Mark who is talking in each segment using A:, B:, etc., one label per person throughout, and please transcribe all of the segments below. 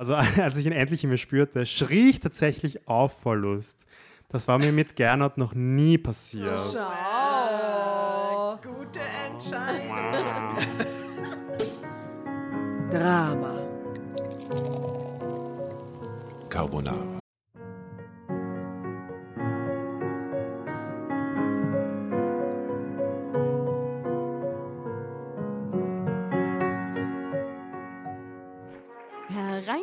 A: Also als ich ihn endlich in mir spürte, schrie ich tatsächlich auf vor Lust. Das war mir mit Gernot noch nie passiert.
B: Schau. Gute Entscheidung.
C: Drama.
D: Carbonara.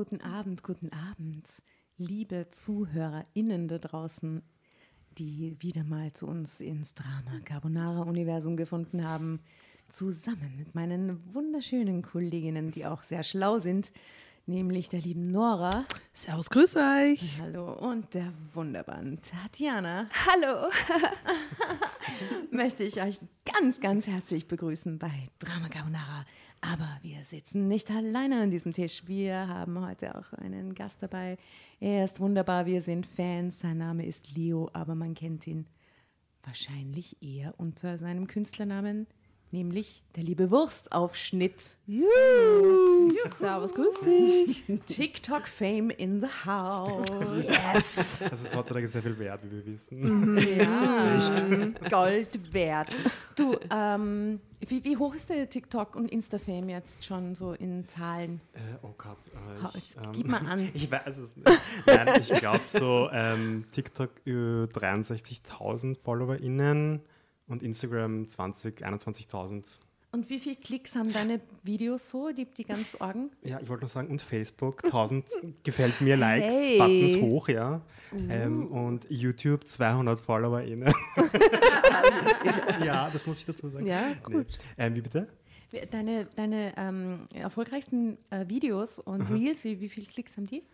B: Guten Abend, guten Abend, liebe ZuhörerInnen da draußen, die wieder mal zu uns ins Drama Carbonara Universum gefunden haben, zusammen mit meinen wunderschönen Kolleginnen, die auch sehr schlau sind, nämlich der lieben Nora.
E: Servus, grüß euch.
B: Hallo und der wunderbaren Tatjana.
F: Hallo.
B: Möchte ich euch ganz, ganz herzlich begrüßen bei Drama Carbonara. Aber wir sitzen nicht alleine an diesem Tisch. Wir haben heute auch einen Gast dabei. Er ist wunderbar, wir sind Fans. Sein Name ist Leo, aber man kennt ihn wahrscheinlich eher unter seinem Künstlernamen, nämlich der liebe Wurstaufschnitt.
E: Juhu. Servus, grüß dich.
B: TikTok-Fame in the house.
C: Yes.
A: Das ist heutzutage sehr viel wert, wie wir wissen.
B: Ja, Gold wert. Du, ähm, wie, wie hoch ist der TikTok- und Insta-Fame jetzt schon so in Zahlen?
A: Äh, oh Gott. Äh,
B: Hau- jetzt gib mal an.
A: Ich weiß es nicht. Nein, ich glaube so ähm, TikTok über 63.000 FollowerInnen und Instagram 20, 21.000.
B: Und wie viele Klicks haben deine Videos so, die, die ganz Orgen?
A: Ja, ich wollte noch sagen, und Facebook 1000 gefällt mir Likes,
B: Hey.
A: Buttons hoch, ja. Ähm, und YouTube 200 FollowerInnen. ja, das muss ich dazu sagen.
B: Ja,
A: Nee. Ähm, wie bitte?
B: Deine, deine ähm, erfolgreichsten äh, Videos und Reels, wie, wie viele Klicks haben die?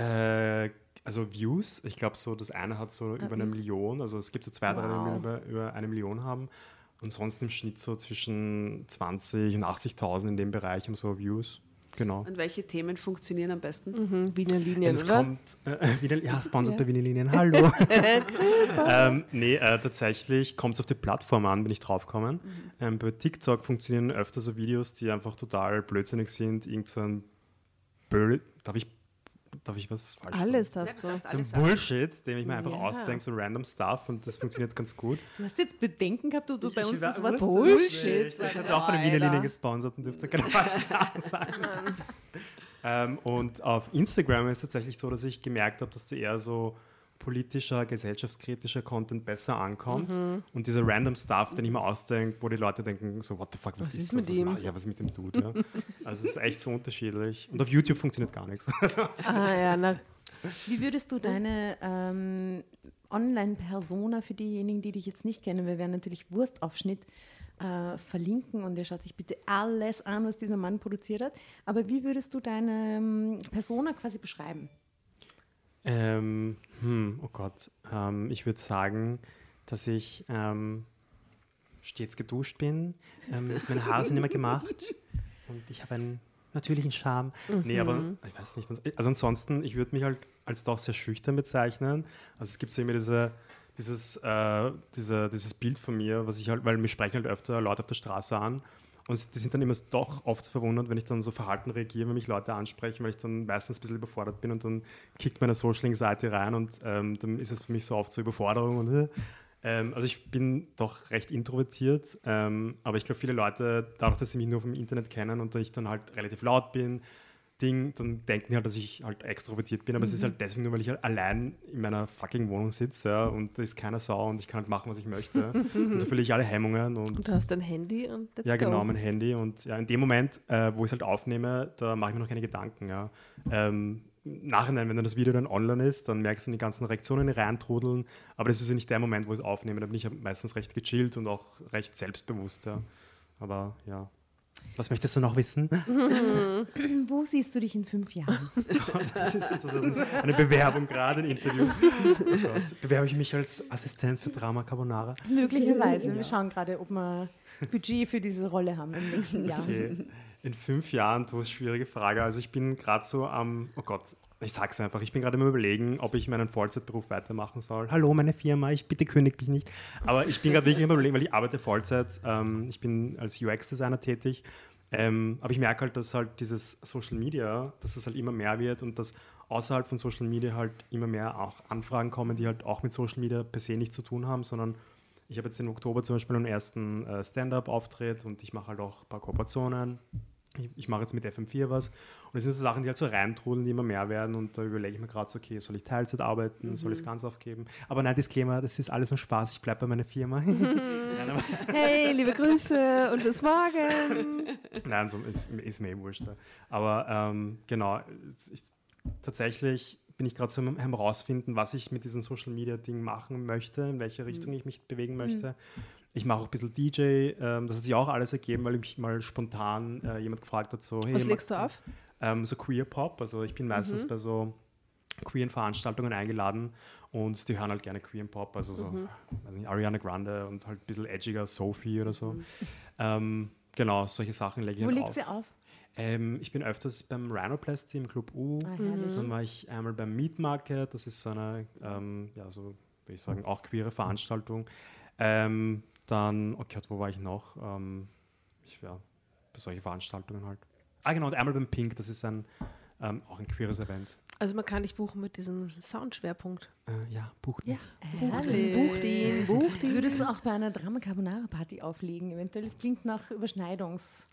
A: Äh, also Views, ich glaube so, das eine hat so über eine
B: Views.
A: Million, also es gibt so zwei, drei, die
B: Wow.
A: über, über eine Million haben. Und sonst im Schnitt so zwischen 20 und 80.000 in dem Bereich haben so Views. Genau.
E: Und welche Themen funktionieren am besten?
C: Mhm, Wiener Linien,
A: es
C: oder?
A: kommt äh, wieder, ja, sponsert bei Wiener Linien. Hallo. ähm, nee, äh, tatsächlich kommt es auf die Plattform an, bin ich draufgekommen.
C: Mhm.
A: Ähm, bei TikTok funktionieren öfter so Videos, die einfach total blödsinnig sind. Irgend so ein Böll. Darf ich, darf ich was falsch machen?
C: Alles darfst du.
A: So ein Bullshit, den ich mir einfach
B: Ja.
A: ausdenke, so random Stuff und das funktioniert ganz gut.
B: Du hast jetzt Bedenken gehabt, du, du bei
A: Ich
B: uns
A: wa-
B: das Wort
A: das
B: Bullshit
A: nicht. Ich hätte auch von den Wiener Linien gesponsert und dürfte keine falschen Sachen sagen. ähm, und auf Instagram ist es tatsächlich so, dass ich gemerkt habe, dass da eher so politischer, gesellschaftskritischer Content besser ankommt.
B: Mhm.
A: Und dieser random Stuff, den ich mir ausdenke, wo die Leute denken, so, what the fuck, was,
C: Was
A: ist,
C: ist mit
A: das?
C: ihm?
A: Was, ja, was ist mit dem Dude? Ja? Also es ist echt so unterschiedlich. Und auf YouTube funktioniert gar nichts.
C: Ah ja, na,
B: Wie würdest du deine ähm, Online-Persona für diejenigen, die dich jetzt nicht kennen, wir werden natürlich Wurstaufschnitt äh, verlinken und ihr schaut sich bitte alles an, was dieser Mann produziert hat. Aber wie würdest du deine ähm, Persona quasi beschreiben?
A: Ähm, hm, oh Gott. Ähm, ich würde sagen, dass ich ähm, stets geduscht bin. Ähm, meine Haare sind immer gemacht und ich habe einen natürlichen Charme. Nee, aber ich weiß nicht. Also ansonsten, ich würde mich halt als doch sehr schüchtern bezeichnen. Also es gibt so immer diese, dieses, äh, diese, dieses Bild von mir, was ich halt, weil mich sprechen halt öfter Leute auf der Straße an. Und die sind dann immer doch oft verwundert, wenn ich dann so verhalten reagiere, wenn mich Leute ansprechen, weil ich dann meistens ein bisschen überfordert bin und dann kickt meine Social-Seite rein und ähm, dann ist es für mich so oft so Überforderung und äh, Ähm, also ich bin doch recht introvertiert, ähm, aber ich glaube, viele Leute, dadurch, dass sie mich nur vom Internet kennen und ich dann halt relativ laut bin, Ding, dann denken die halt, dass ich halt extrovertiert bin, aber es ist halt deswegen nur, weil ich halt allein in meiner fucking Wohnung sitze ja, und da ist keiner Sau und ich kann halt machen, was ich möchte. und da verliere ich alle Hemmungen und
C: Und du hast dein Handy und let's
A: ja, genau, mein Handy. Und ja, in dem Moment, äh, wo ich es halt aufnehme, da mache ich mir noch keine Gedanken. Ja. Ähm, im Nachhinein, wenn dann das Video dann online ist, dann merkst du die ganzen Reaktionen reintrudeln. Aber das ist ja nicht der Moment, wo ich es aufnehme. Da bin ich ja meistens recht gechillt und auch recht selbstbewusst. Ja. Aber ja. Was möchtest du noch wissen?
B: Wo siehst du dich in fünf Jahren?
A: Das ist sozusagen eine Bewerbung gerade, ein Interview. Oh Gott. Bewerbe ich mich als Assistent für Drama Carbonara?
B: Möglicherweise. Wir schauen gerade, ob wir Budget für diese Rolle haben im nächsten Jahr.
A: Okay. In fünf Jahren, du hast schwierige Frage. Also ich bin gerade so am, oh Gott, ich sag's einfach, ich bin gerade im Überlegen, ob ich meinen Vollzeitberuf weitermachen soll. Hallo, meine Firma, ich bitte kündigt mich nicht. Aber ich bin gerade wirklich im Überlegen, weil ich arbeite Vollzeit. Ähm, ich bin als UX-Designer tätig. Ähm, aber ich merke halt, dass halt dieses Social Media, dass es halt immer mehr wird und dass außerhalb von Social Media halt immer mehr auch Anfragen kommen, die halt auch mit Social Media per se nichts zu tun haben, sondern ich habe jetzt im Oktober zum Beispiel einen ersten äh, Stand-up-Auftritt und ich mache halt auch ein paar Kooperationen. Ich, ich mache jetzt mit FM4 was. Und das sind so Sachen, die halt so reintrudeln, die immer mehr werden. Und da überlege ich mir gerade so, okay, soll ich Teilzeit arbeiten, soll ich es ganz aufgeben? Aber nein, Disclaimer, das ist alles nur Spaß, ich bleibe bei meiner Firma. aber,
C: Hey, liebe Grüße und bis morgen.
A: nein, so ist, ist mir eh wurscht. Aber ähm, genau, ich, tatsächlich bin ich gerade so am herausfinden, was ich mit diesem Social Media Ding machen möchte, in welche Richtung ich mich bewegen möchte. Ich mache auch ein bisschen DJ, ähm, das hat sich auch alles ergeben, weil mich mal spontan äh, jemand gefragt hat, so, hey,
C: Was legst du auf?
A: Ähm, so Queer Pop, also ich bin meistens bei so queeren Veranstaltungen eingeladen und die hören halt gerne Queer Pop, also so weiß nicht, Ariana Grande und halt ein bisschen edgiger Sophie oder so. Ähm, genau, solche Sachen lege ich
B: Wo
A: halt
B: liegt
A: auf.
B: sie auf?
A: Ähm, ich bin öfters beim Rhinoplasty im Club U.
B: Ah.
A: Dann war ich einmal beim Meat Market, das ist so eine, ähm, ja, so würde ich sagen, auch queere Veranstaltung. Ähm, dann, oh Gott, wo war ich noch? Ähm, ich, ja, bei solchen Veranstaltungen halt. Ah, genau, und einmal beim Pink, das ist ein, ähm, auch ein queeres Event.
C: Also man kann dich buchen mit diesem Soundschwerpunkt.
A: Äh, ja, bucht
C: Ja.
A: mich.
C: Buch den, buch den, buch den.
B: Würdest du auch bei einer Drama Carbonara Party auflegen? Eventuell, es klingt nach Überschneidungs,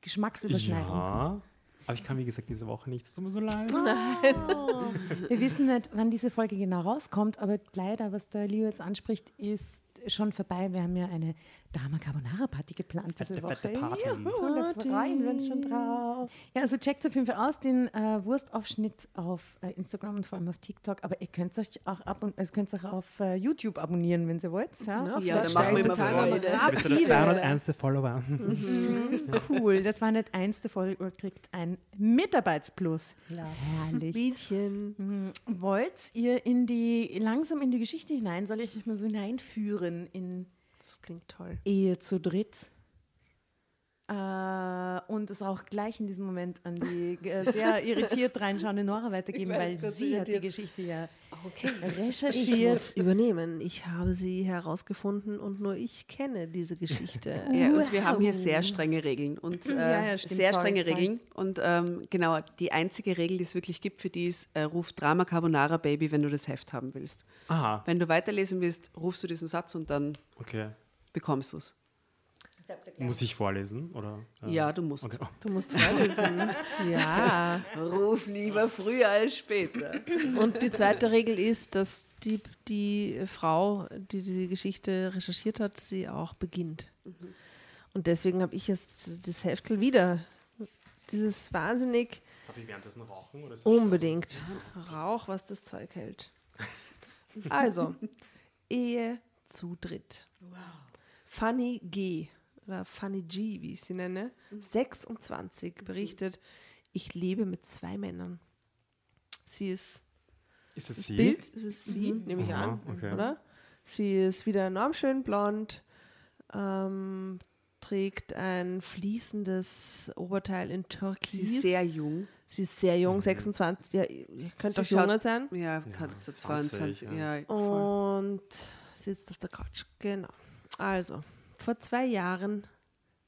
B: Geschmacksüberschneidung.
A: Ja, aber ich kann, wie gesagt, diese Woche nicht. Es tut mir so leid.
B: Oh. Wir wissen nicht, wann diese Folge genau rauskommt, aber leider, was der Leo jetzt anspricht, ist schon vorbei. Wir haben ja eine Drama Carbonara Party geplant diese
A: Fette,
B: Woche.
A: fette Party.
B: Juhu, da freuen wir uns schon drauf. Ja, also checkt auf jeden Fall aus den äh, Wurstaufschnitt auf äh, Instagram und vor allem auf TikTok. Aber ihr könnt euch auch ab und also könnt euch auch auf äh, YouTube abonnieren, wenn ihr wollt. Ja,
C: Genau,
E: Ja,
C: vielleicht
E: da machen wir immer Freude.
A: Bist du der
C: rapide.
A: 201. Follower?
B: Cool, das war nicht eins der Folge, ihr kriegt ein Mitarbeitsplus. Herrlich.
C: Mädchen.
B: Mhm. Wollt ihr in die, langsam in die Geschichte hinein? Soll ich euch mal so hineinführen in
C: Das klingt toll.
B: Ehe zu dritt? Äh, und es auch gleich in diesem Moment an die äh, sehr irritiert reinschauende Nora weitergeben,
C: Ich
B: weil sie hat die. Geschichte ja
C: Okay. Ich
B: recherchiert.
C: muss übernehmen. Ich habe sie herausgefunden und nur ich kenne diese Geschichte.
E: Ja, und wir haben hier sehr strenge Regeln und äh,
B: Ja, ja, stimmt.
E: sehr strenge
B: sorry.
E: Regeln. Und ähm, genau, die einzige Regel, die es wirklich gibt für die ist, äh, ruf Drama Carbonara Baby, wenn du das Heft haben willst.
A: Aha,
E: Wenn du weiterlesen willst, rufst du diesen Satz und dann
A: okay.
E: Bekommst du es.
A: Muss ich vorlesen? Oder, äh,
E: Ja, du musst.
A: Okay.
C: Du musst vorlesen. ja.
E: Ruf lieber früher als später.
C: Und die zweite Regel ist, dass die, die Frau, die die Geschichte recherchiert hat, sie auch beginnt. Und deswegen habe ich jetzt das Heftel wieder. Dieses wahnsinnig
A: Darf ich währenddessen rauchen? Oder
C: unbedingt Rauch, was das Zeug hält. Also, Ehe zu dritt. Fanny G. oder Fanny G, wie ich sie nenne, 26, berichtet, ich lebe mit zwei Männern. Sie ist
A: Ist es
C: das
A: sie?
C: Bild, das ist sie, nehme ich
A: Aha,
C: an,
A: okay.
C: oder? Sie ist wieder enorm schön blond, ähm, trägt ein fließendes Oberteil in Türkis.
E: Sie ist sehr jung.
C: Sie ist sehr
A: Mhm.
C: jung, 26, ja, ihr könnt
E: Sie
C: auch jünger
E: schaut-
C: sein.
E: Ja, so 22.
A: 20,
E: ja.
A: ja.
C: Und sitzt auf der Couch, genau. Also, vor zwei Jahren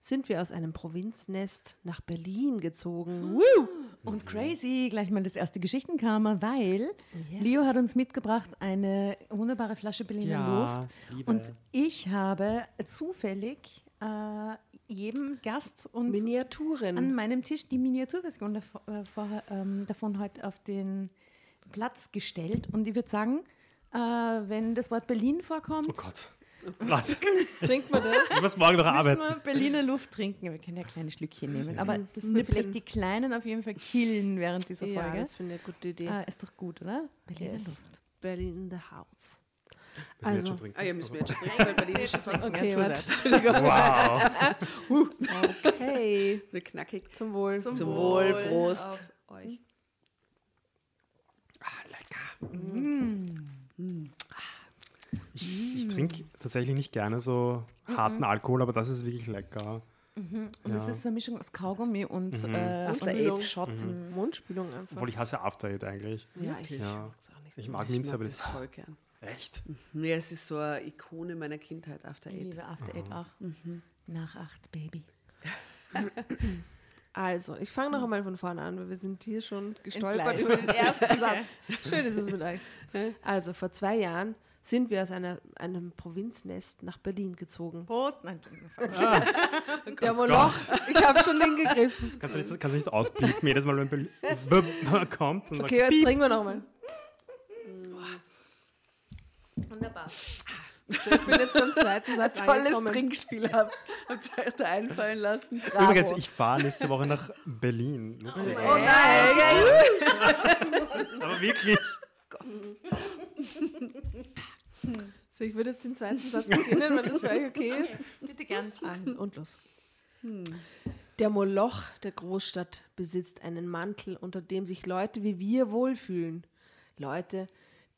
C: sind wir aus einem Provinznest nach Berlin gezogen.
B: Woo! Und crazy, gleich mal das erste Geschichtenkarma, weil
C: yes.
B: Leo hat uns mitgebracht eine wunderbare Flasche Berliner
A: Ja,
B: Luft.
A: Liebe.
B: Und ich habe zufällig äh, jedem Gast und
C: Miniaturen.
B: an meinem Tisch die Miniaturversion davor, äh, ähm, davon heute auf den Platz gestellt. Und ich würde sagen, äh, wenn das Wort Berlin vorkommt,
A: Oh Gott. Was?
C: Trinkt man das?
A: Ich muss morgen noch
B: müssen
A: arbeiten.
B: wir Berliner Luft trinken. Wir können ja kleine Schlückchen nehmen. Aber das wird
C: Nippen.
B: vielleicht die Kleinen auf jeden Fall killen während dieser
C: Ja,
B: Folge.
C: das finde ich eine gute Idee.
B: Ah, ist doch gut, oder? Berliner
C: Yes.
B: Luft.
C: Berlin in the house.
A: Müssen wir
C: Also-
A: jetzt schon trinken?
E: Ah ja, müssen wir jetzt schon trinken, weil Berlin ist schon
C: Okay,
E: True
C: warte.
E: that.
C: Entschuldigung.
A: Wow.
C: Okay.
E: Wir knackig.
C: Zum Wohl.
E: Zum Wohl, Prost.
C: auf euch.
A: Ah, lecker. Ich, ich trinke tatsächlich nicht gerne so harten Alkohol, aber das ist wirklich lecker.
B: Und
A: Ja.
B: das ist so eine Mischung aus Kaugummi und,
A: Mhm.
B: äh, und
C: After
B: Eight
C: Eight.
B: Shot.
C: Mundspülung einfach.
A: Obwohl ich hasse After Eight eigentlich.
C: ja, ich
A: Ja.
C: nicht.
A: Ich
C: so.
A: mag
E: Ich
A: Minze,
E: mag
A: aber
E: das
A: das
E: voll gern.
A: echt.
E: Ja, es ist so eine Ikone meiner Kindheit, After
B: Ich
E: Eight.
B: liebe After Eight auch. Nach acht, Baby.
C: Also, ich fange noch einmal von vorne an, weil wir sind hier schon gestolpert über den ersten Satz. Schön ist es mit euch. Also, vor zwei Jahren sind wir aus einer, einem Provinznest nach Berlin gezogen.
B: Prost. Nein,
C: Der Moloch, ich habe schon hingegriffen.
A: Kannst du nicht, kannst du nicht ausblicken, jedes Mal, wenn Berlin kommt? Und
C: Okay, jetzt trinken wir nochmal.
B: wunderbar.
C: So, ich bin jetzt beim zweiten Satz
E: Tolles
C: angekommen.
E: Trinkspiel habt habt ihr einfallen lassen.
A: Piep. Übrigens, ich fahre nächste Woche nach Berlin. Lustig.
C: Oh nein!
A: Aber wirklich.
C: So, ich würde jetzt den zweiten Satz beginnen, wenn das für euch okay ist.
B: Bitte gern.
C: Also, und los. Der Moloch der Großstadt besitzt einen Mantel, unter dem sich Leute wie wir wohlfühlen. Leute,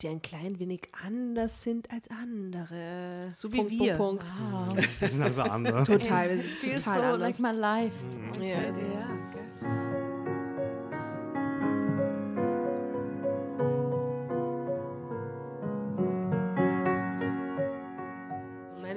C: die ein klein wenig anders sind als andere.
B: So wie
C: Punkt,
B: wir.
C: Punkt, Punkt.
B: Wow.
A: Wir sind also andere.
C: Total, wir sind
B: Feels
C: total
B: so
C: anders.
B: like my life.
C: ja,
B: Ja.
C: Meine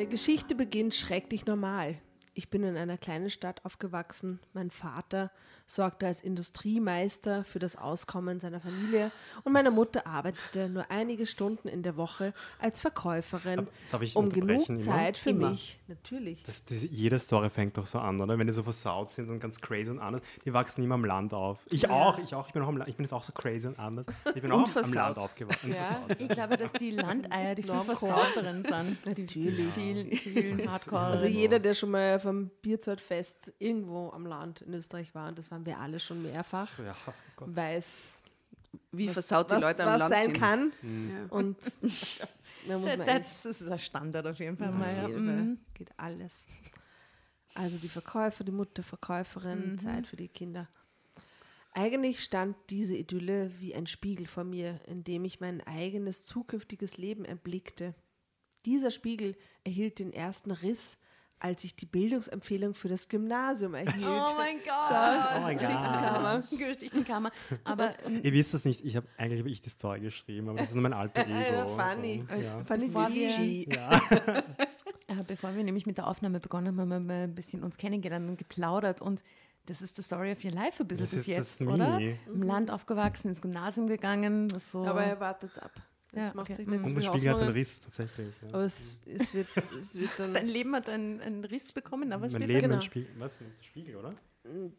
C: Geschichte beginnt schrecklich normal. Ich bin in einer kleinen Stadt aufgewachsen. Mein Vater sorgte als Industriemeister für das Auskommen seiner Familie und meine Mutter arbeitete nur einige Stunden in der Woche als Verkäuferin,
A: Darf ich
C: um genug
A: immer?
C: Zeit für
B: Immer.
C: mich. Natürlich.
A: Das, das, jede Story fängt doch so an, oder? Wenn die so versaut sind und ganz crazy und anders. Die wachsen immer am Land auf. Ich auch, ich auch. Ich bin, auch am Land, ich bin jetzt auch so crazy und anders. Ich bin auch am, am
E: versaut.
A: Land aufgewachsen.
C: Ja.
A: versaut.
B: Ich glaube, dass die Landeier die viel
C: Normcore.
B: versauteren sind.
C: Natürlich.
B: Die viel, viel Hardcore.
C: Also jeder, der schon mal vom Bierzeltfest irgendwo am Land in Österreich war, und das waren wir alle schon mehrfach,
A: Ja, oh Gott.
C: weiß,
E: Wie
C: was,
E: versaut die
C: was,
E: Leute am
C: was
E: Land
C: sein
E: sind.
C: kann.
E: Ja.
C: Und da muss man echt
B: das, das ist ein Standard auf jeden Fall. mal, ja.
C: Auf Fall
B: Mhm.
C: geht alles. Also die Verkäufer, die Mutter, Verkäuferin, Zeit für die Kinder. Eigentlich stand diese Idylle wie ein Spiegel vor mir, in dem ich mein eigenes zukünftiges Leben erblickte. Dieser Spiegel erhielt den ersten Riss, als ich die Bildungsempfehlung für das Gymnasium erhielt.
B: Oh mein Gott.
A: Oh mein Gott.
B: Geschichtenkammer. Geschichtenkammer. Aber ähm,
A: Ihr wisst das nicht, ich habe eigentlich habe ich die Story geschrieben, aber das ist nur mein alter Ego.
C: funny.
A: So, ja.
C: Fand ich
B: Bevor
C: süß.
B: wir- äh, bevor wir nämlich mit der Aufnahme begonnen haben, haben wir mal ein bisschen uns kennengelernt und geplaudert. Und das ist die Story of your life ein bisschen
A: Das
B: bis
A: ist
B: jetzt,
A: das
B: oder? Im Land aufgewachsen, ins Gymnasium gegangen. So.
C: Aber er wartet ab. Jetzt
B: Ja,
C: macht
B: okay.
C: sich nicht
A: Spiegel hat einen. Riss tatsächlich. Ja.
C: Aber es, es, wird, es wird dann
B: Dein Leben hat einen, einen Riss bekommen, aber
A: mein
B: steht
A: Leben
C: genau.
A: ein Spiegel. Was? Ein Spiegel, oder?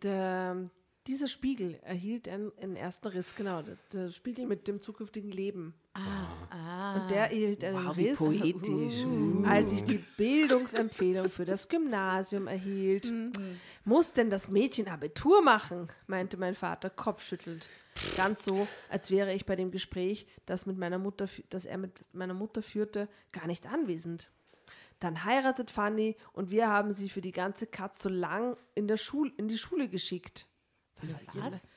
C: Der, dieser Spiegel erhielt einen, einen ersten Riss, genau. Der, der Spiegel mit dem zukünftigen Leben.
B: da. Ah,
C: Und der erhielt einen
E: Wow, wie
C: Riss,
E: poetisch.
C: als ich die Bildungsempfehlung für das Gymnasium erhielt. Muss denn das Mädchen Abitur machen? meinte mein Vater kopfschüttelnd. Ganz so, als wäre ich bei dem Gespräch, das, mit meiner Mutter, das er mit meiner Mutter führte, gar nicht anwesend. Dann heiratet Fanny und wir haben sie für die ganze Katz so lang in, der Schul in die Schule geschickt.
B: Was?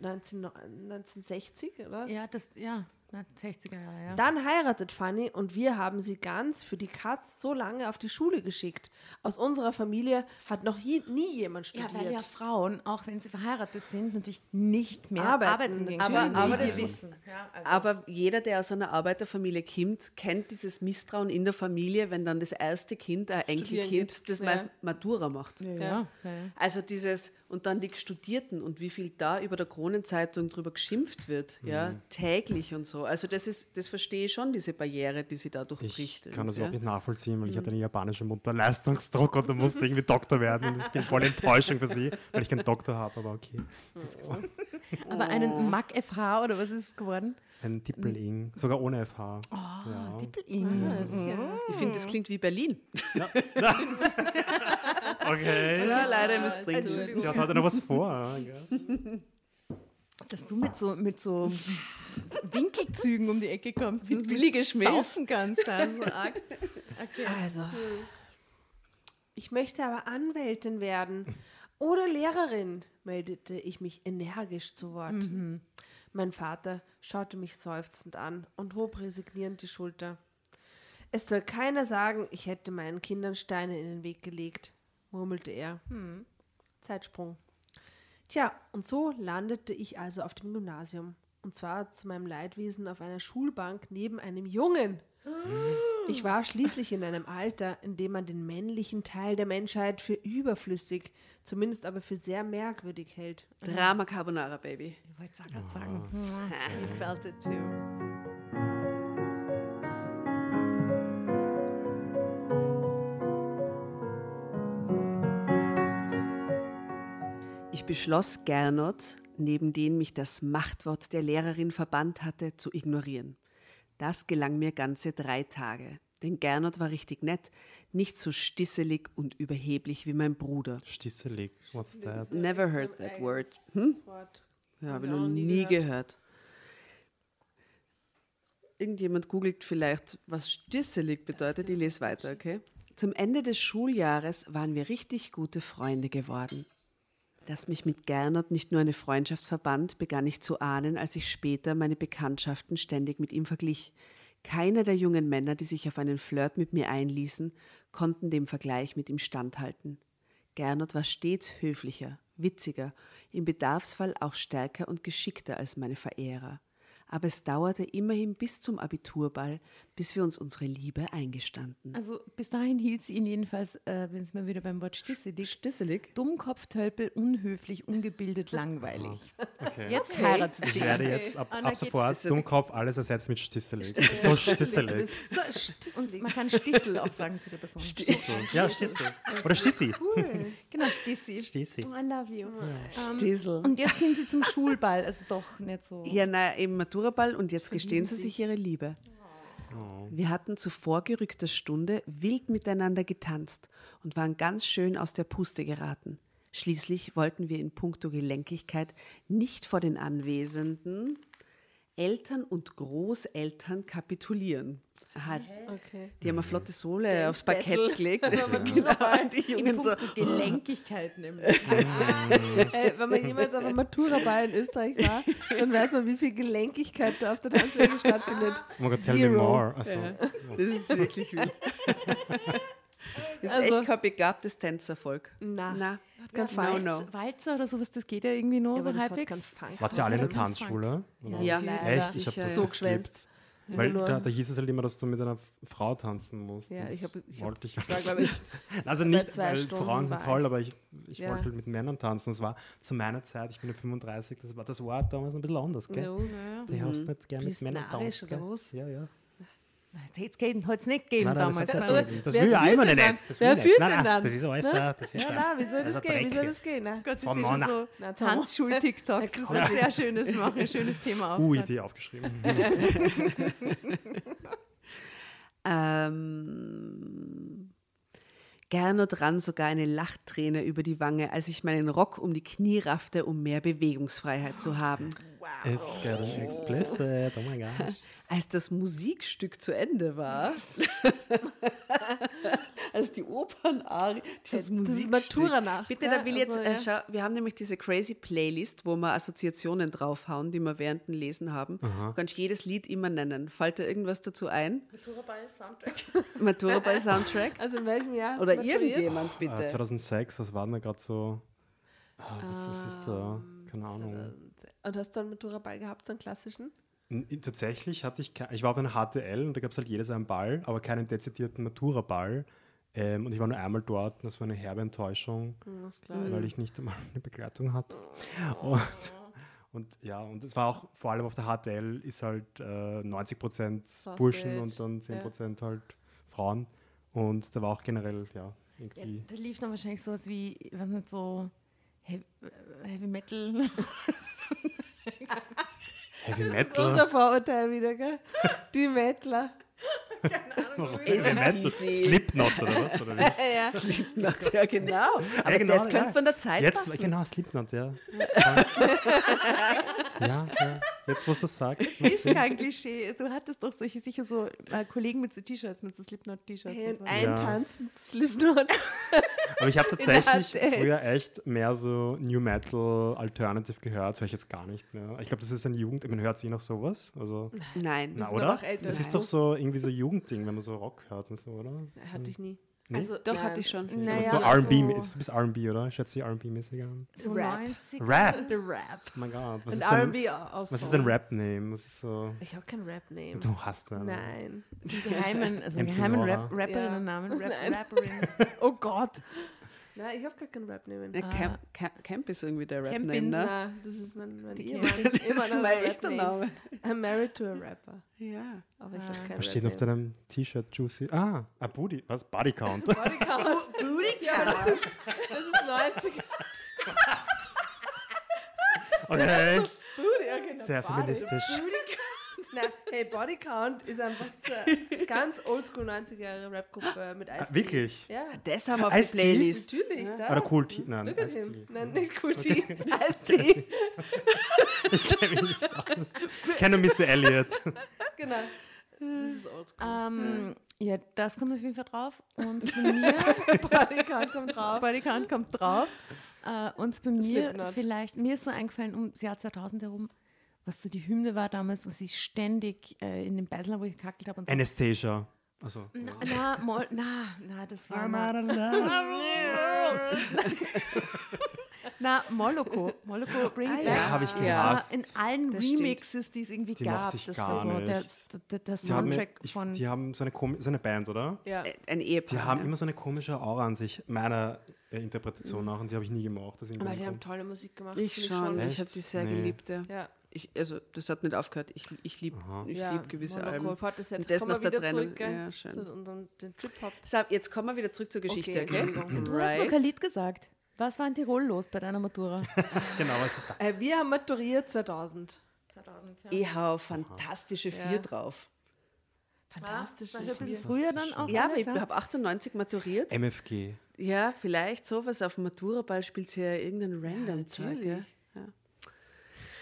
C: 19, 1960, oder?
B: Ja, das, ja. Na, 60er Jahre, ja.
C: Dann heiratet Fanny und wir haben sie ganz für die Katz so lange auf die Schule geschickt. Aus unserer Familie hat noch nie, jemand
B: Ja,
C: studiert.
B: weil ja Frauen, auch wenn sie verheiratet sind, natürlich nicht mehr
C: Arbeiten
B: arbeiten,
C: gehen
B: gehen
C: können.
E: Aber- aber das-
B: wissen. Ja, also
E: Aber jeder, der aus einer Arbeiterfamilie kommt, kennt dieses Misstrauen in der Familie, wenn dann das erste Kind, ein Enkelkind, das
C: Ja.
E: meist Matura macht.
B: ja, ja. ja.
E: Also dieses, und dann die Studierten und wie viel da über der Kronenzeitung drüber geschimpft wird, ja, täglich und so. Also das ist, das verstehe ich schon, diese Barriere, die sie da durchbricht.
A: Ich kann das
E: ja.
A: überhaupt nicht nachvollziehen, weil ich hatte eine japanische Mutter, Leistungsdruck und du musst irgendwie Doktor werden. Und ich bin voll Enttäuschung für sie, weil ich keinen Doktor habe, aber okay.
B: Aber einen Mac FH oder was ist es geworden?
A: Ein Dippeling, sogar ohne FH. ja.
B: Dippel-Ing.
E: Ich finde, das klingt wie Berlin.
A: Okay.
E: Ja, leider im String.
A: Sie hat heute noch was vor. Guess.
B: Dass du mit so, mit so Winkelzügen um die Ecke kommst, mit
E: Lieggeschmäß.
B: saufen kannst. Da, so arg. Okay.
E: Also,
C: Ich möchte aber Anwältin werden oder Lehrerin, meldete ich mich energisch zu Wort. Mein Vater schaute mich seufzend an und hob resignierend die Schulter. Es soll keiner sagen, ich hätte meinen Kindern Steine in den Weg gelegt, murmelte er. Zeitsprung. Tja, und so landete ich also auf dem Gymnasium. Und zwar zu meinem Leidwesen auf einer Schulbank neben einem Jungen. Ich war schließlich in einem Alter, in dem man den männlichen Teil der Menschheit für überflüssig, zumindest aber für sehr merkwürdig hält.
E: Drama Carbonara, Baby.
B: Ich wollte es auch gerade sagen. I felt it too.
E: Beschloss Gernot, neben den mich das Machtwort der Lehrerin verbannt hatte, zu ignorieren. Das gelang mir ganze drei Tage. Denn Gernot war richtig nett, nicht so stisselig und überheblich wie mein Bruder.
A: Stisselig, what's that?
E: Never heard that word. Hm? Ja, habe ich noch nie gehört. Irgendjemand googelt vielleicht, was stisselig bedeutet. Ich lese weiter, okay? Zum Ende des Schuljahres waren wir richtig gute Freunde geworden. Dass mich mit Gernot nicht nur eine Freundschaft verband, begann ich zu ahnen, als ich später meine Bekanntschaften ständig mit ihm verglich. Keiner der jungen Männer, die sich auf einen Flirt mit mir einließen, konnten dem Vergleich mit ihm standhalten. Gernot war stets höflicher, witziger, im Bedarfsfall auch stärker und geschickter als meine Verehrer. Aber es dauerte immerhin bis zum Abiturball, bis wir uns unsere Liebe eingestanden.
B: Also bis dahin hielt sie ihn jedenfalls, äh, wenn es mal wieder beim Wort stisselig,
E: Stisselig?
B: Dummkopf, Tölpel, unhöflich, ungebildet, langweilig.
A: Okay.
B: Jetzt heiratet
A: ich
B: sie.
A: werde jetzt ab,
B: Anna
A: ab sofort Dummkopf alles ersetzt mit Stisselig. So Stisselig.
C: So stisselig.
B: Und man kann Stissel auch sagen zu der Person.
A: Stissel. Ja, Stissel. Oder Stissi.
B: Genau, Stissi.
A: Stissi.
B: I love you. Ähm,
E: Stissel.
B: Und jetzt gehen sie zum Schulball, also doch nicht so.
E: Ja, na, eben Maturaball und jetzt gestehen sie sich ihre Liebe. Wir hatten zu vorgerückter Stunde wild miteinander getanzt und waren ganz schön aus der Puste geraten. Schließlich wollten wir in puncto Gelenkigkeit nicht vor den Anwesenden Eltern und Großeltern kapitulieren. Aha,
C: Okay.
E: die haben eine flotte Sohle aufs
C: Battle.
E: Parkett gelegt.
C: Ja.
E: genau, die
B: In
E: Jungen so.
B: puncto Gelenkigkeit nämlich.
C: Ey, wenn man jemals auf einer Matura-Ball in Österreich war, dann weiß man, wie viel Gelenkigkeit da auf der Tanzfläche stattfindet.
A: Oh mein Gott, tell me more. Also,
E: Das ist wirklich wild. Das ist
C: Also-
E: echt kein begabtes Tänzervolk.
C: Na,
E: Na,
C: hat keinen
E: no,
C: Fall.
E: no.
B: Walzer oder sowas, das geht ja irgendwie nur
C: Ja,
B: so halbwegs.
A: Wart ihr alle in der
B: Ja.
A: Tanzschule? Oder?
E: Ja.
A: Echt? Ich habe das
C: So
E: ja.
A: geskippt.
C: geschwänzt.
A: Weil da, da hieß es halt immer, dass du mit einer Frau tanzen musst.
C: Ja, ich hab- ich hab-
A: wollte ich
C: war, glaube ich,
A: Also
C: bei
A: nicht,
C: zwei
A: weil
C: Stunden
A: Frauen sind toll, aber ich, ich
C: Ja.
A: wollte halt mit Männern tanzen. Das war zu meiner Zeit, ich bin ja 35, das war, das war damals ein bisschen anders, gell?
C: Ja,
A: Du hast nicht gerne mit Männern
C: was?
A: Ja, ja.
B: Das hätte es gegeben, hat es nicht gegeben
A: Nein, nein,
B: damals.
A: das,
B: Nein.
A: das, das
C: Wer
A: will ja
C: führt
A: einmal
C: denn
A: nicht. Das
C: Wer führt
A: nein,
C: denn
A: nein,
C: dann?
A: Das ist alles da. Das ist
C: Ja,
A: da.
C: na, wie soll das gehen? Wie soll das gehen? Ne?
B: Gott, das ist schon
A: Mona.
B: so. Tanzschul-TikToks. Das ist ein sehr schönes, machen, ein schönes Thema.
A: Uh,
B: auch.
A: Idee aufgeschrieben.
E: Ähm, Gernot rann sogar eine Lachträne über die Wange, als ich meinen Rock um die Knie raffte, um mehr Bewegungsfreiheit zu haben.
A: It's getting explicit. Oh mein Gott.
E: Als das Musikstück zu Ende war, als die Opernarie, dieses
C: ist
E: Musikstück.
C: Matura-Nacht,
E: Bitte, da will ich jetzt,
C: Also,
E: äh, schau, wir haben nämlich diese crazy Playlist, wo wir Assoziationen draufhauen, die wir während dem Lesen haben. Du kannst jedes Lied immer nennen. Fällt dir irgendwas dazu ein?
C: Matura-Ball-Soundtrack.
E: Maturaball-Soundtrack?
C: Also in welchem Jahr hast
E: Oder irgendjemand,
A: Äh,
E: bitte.
A: 2006, was war denn da gerade so? Ah, was, was ist da? Keine Ahnung.
C: Und hast du einen Matura-Ball gehabt, so einen klassischen?
A: Tatsächlich hatte ich, ich war auf einer HTL und da gab es halt jedes einen Ball, aber keinen dezidierten Matura-Ball. Ähm, und ich war nur einmal dort und das war eine herbe Enttäuschung,
C: klar.
A: weil ich nicht einmal eine Begleitung hatte. Und, und ja, und es war auch vor allem auf der HTL ist halt äh, 90 Prozent Burschen und dann 10 Prozent halt Frauen. Und da war auch generell, ja,
B: Ja,
A: irgendwie.
B: da lief dann wahrscheinlich sowas wie, ich weiß nicht, so Heavy, äh, Heavy Metal.
A: Heavy
C: Unser
A: Metal.
C: Vorurteil wieder, gell? Die Mettler.
A: Heavy Metal. Slipknot oder was? Oder wie?
C: ja.
E: Slipknot, ja genau. Aber
A: Ja, genau,
E: das könnte
A: ja.
E: von der Zeit
A: Jetzt,
E: passen.
A: genau, Slipknot, ja. ja, ja. Jetzt, wo du es sagst.
B: ist kein Klischee. Du hattest doch solche sicher so äh, Kollegen mit so T-Shirts, mit so Slipknot-T-Shirts.
C: Hey,
B: und so.
C: und eintanzen zu Slipknot.
A: Aber ich habe tatsächlich früher echt mehr so New Metal Alternative gehört. Das höre ich jetzt gar nicht mehr. Ich glaube, das ist eine Jugend. Man hört sie noch sowas. Also,
E: Nein.
A: na, oder?
C: auch älter.
A: Das ist doch so irgendwie so Jugendding, wenn man so Rock hört und so, oder?
C: Hatte ich nie.
A: Nee?
B: Also,
E: Doch,
C: Nein.
E: hatte ich schon.
B: Naja,
A: so
B: also-
A: R&B, du bist R&B, oder? Schätze ich R&B-mäßig an.
B: so
C: Rap.
B: 90
A: Rap?
C: Rap.
A: Oh mein Gott. Was
C: Und
A: ist denn,
C: R&B aus.
A: was ist denn Rap-Name? Was ist so...
C: Ich habe keinen Rap-Name.
A: Du hast einen.
C: Nein.
B: Die geheimen, also geheimen. Rap Rapperinnen-Namen. Rap
C: Nein.
B: Rapperin.
C: Oh Gott. Nein, ich habe gar keinen Rap-Name.
E: Ja, Camp, Camp, Camp ist irgendwie der Rap-Name, ne?
C: Das ist mein, mein Ehemann.
E: Das ist mein echter. Name.
C: I'm married to a rapper.
E: Ja.
C: Aber ich habe keinen
A: Was steht auf deinem T-Shirt, Juicy? Ah, a Booty. Was? Body Count.
C: Body Count. Booty Count. Das ist 90.
A: Okay.
C: Booty, okay,
A: Sehr feministisch.
C: Booty Na, hey, Body Count ist einfach so eine ganz oldschool 90er Jahre Rap-Gruppe mit
A: Ah,
C: Ice
A: wirklich?
C: Ja.
E: Das haben wir auf die
A: Ice-T?
E: Playlist.
C: Natürlich, da.
A: Oder Cool Tea? Nein,
C: Look at
A: Ice-T.
C: him. Nein, nicht Cool Tea. Ice-T.
A: Ich kenne mich nicht aus. Ich kenne Missy Elliott.
C: Genau. Das ist oldschool.
B: ähm, ja, das kommt auf jeden Fall drauf. Und bei mir,
C: Body Count kommt drauf.
B: Body Count kommt drauf. Äh, und bei mir
C: Slipknot.
B: vielleicht, mir ist so eingefallen, um das Jahr 2000 herum, was so die Hymne war damals, was ich ständig äh, in dem Beisel, wo ich gekackelt habe. und so.
A: Anastasia. Also.
B: Na, na, Mol, na, na, das war mal, na, Moloko. Moloko Bring
C: Ah,
B: Back.
C: ja.
A: Habe ich
B: Das
A: gehasst.
B: war in allen
E: Das stimmt.
B: Remixes, die es irgendwie
A: Die
B: gab.
A: ich
B: das
A: gar
B: war so der,
A: nicht.
B: der, der
A: Die haben,
B: Soundtrack
A: ich,
B: von.
A: die haben so eine, so eine Band, oder?
C: Ja.
E: Ein Ehepaar.
A: Die haben
E: ja.
A: immer so eine komische Aura an sich, meiner äh, Interpretation nach, und die habe ich nie gemacht.
C: Aber die haben tolle Musik gemacht.
E: Ich schon. Ich habe die sehr
A: Nee.
E: geliebt. Ja.
C: Ja.
E: Ich, also, das hat nicht aufgehört. Ich, ich liebe ich
C: ja.
E: lieb gewisse Alben. Und das
C: Kommen wir
E: nach der Trennung.
C: zurück?
E: Ja, schön.
C: Zu unserem den Trip-Hop.
E: So, jetzt kommen wir wieder zurück zur Geschichte,
C: Okay,
E: okay?
C: Entschuldigung.
B: du hast noch kein Lied gesagt. Was war in Tirol los bei deiner Matura?
A: Genau, was ist da?
C: Äh, wir haben maturiert 2000.
B: 2000, ja.
E: Ich hau fantastische Vier
C: Ja.
E: drauf.
C: Fantastisch.
B: War ich ein bisschen früher dann auch?
E: Ja,
B: alles,
E: ich habe 98 maturiert.
A: MFG.
E: Ja, vielleicht sowas. Auf dem Maturaball spielt sie ja irgendein random Zeug. Ja.
C: natürlich.
E: Ja.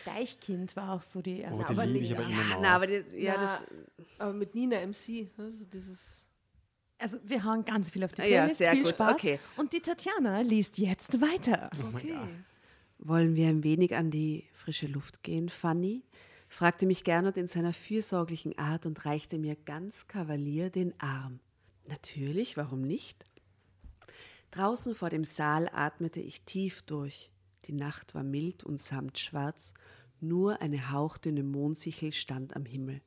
B: Deichkind war auch so die erste.
A: Oh, die
C: aber
A: liebe
C: nicht-
A: ich aber
C: ja,
A: immer noch.
E: Na, aber die, ja,
C: Na,
E: das,
C: Aber mit Nina MC. Also dieses
B: Also wir hauen ganz viel auf die
E: Ah ja,
B: Playlist.
E: sehr
B: viel
E: gut,
B: Spaß.
E: okay.
B: Und die Tatjana liest jetzt weiter.
C: Okay.
E: Wollen wir ein wenig an die frische Luft gehen, Fanny? fragte mich Gernot in seiner fürsorglichen Art und reichte mir ganz kavalier den Arm. Natürlich, warum nicht? Draußen vor dem Saal atmete ich tief durch. Die Nacht war mild und samtschwarz, nur eine hauchdünne Mondsichel stand am Himmel.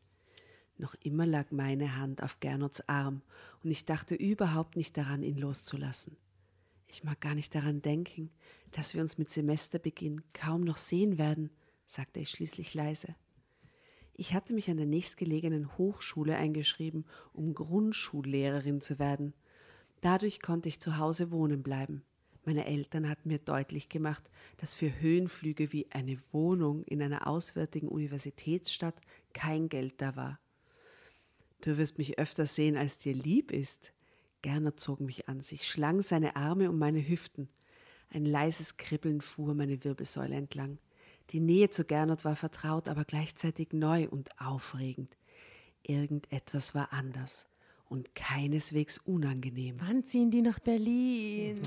E: Noch immer lag meine Hand auf Gernots Arm und ich dachte überhaupt nicht daran, ihn loszulassen. Ich mag gar nicht daran denken, dass wir uns mit Semesterbeginn kaum noch sehen werden, sagte ich schließlich leise. Ich hatte mich an der nächstgelegenen Hochschule eingeschrieben, um Grundschullehrerin zu werden. Dadurch konnte ich zu Hause wohnen bleiben. Meine Eltern hatten mir deutlich gemacht, dass für Höhenflüge wie eine Wohnung in einer auswärtigen Universitätsstadt kein Geld da war. Du wirst mich öfter sehen, als dir lieb ist. Gernot zog mich an sich, schlang seine Arme um meine Hüften. Ein leises Kribbeln fuhr meine Wirbelsäule entlang. Die Nähe zu Gernot war vertraut, aber gleichzeitig neu und aufregend. Irgendetwas war anders und keineswegs unangenehm.
B: Wann ziehen die nach Berlin?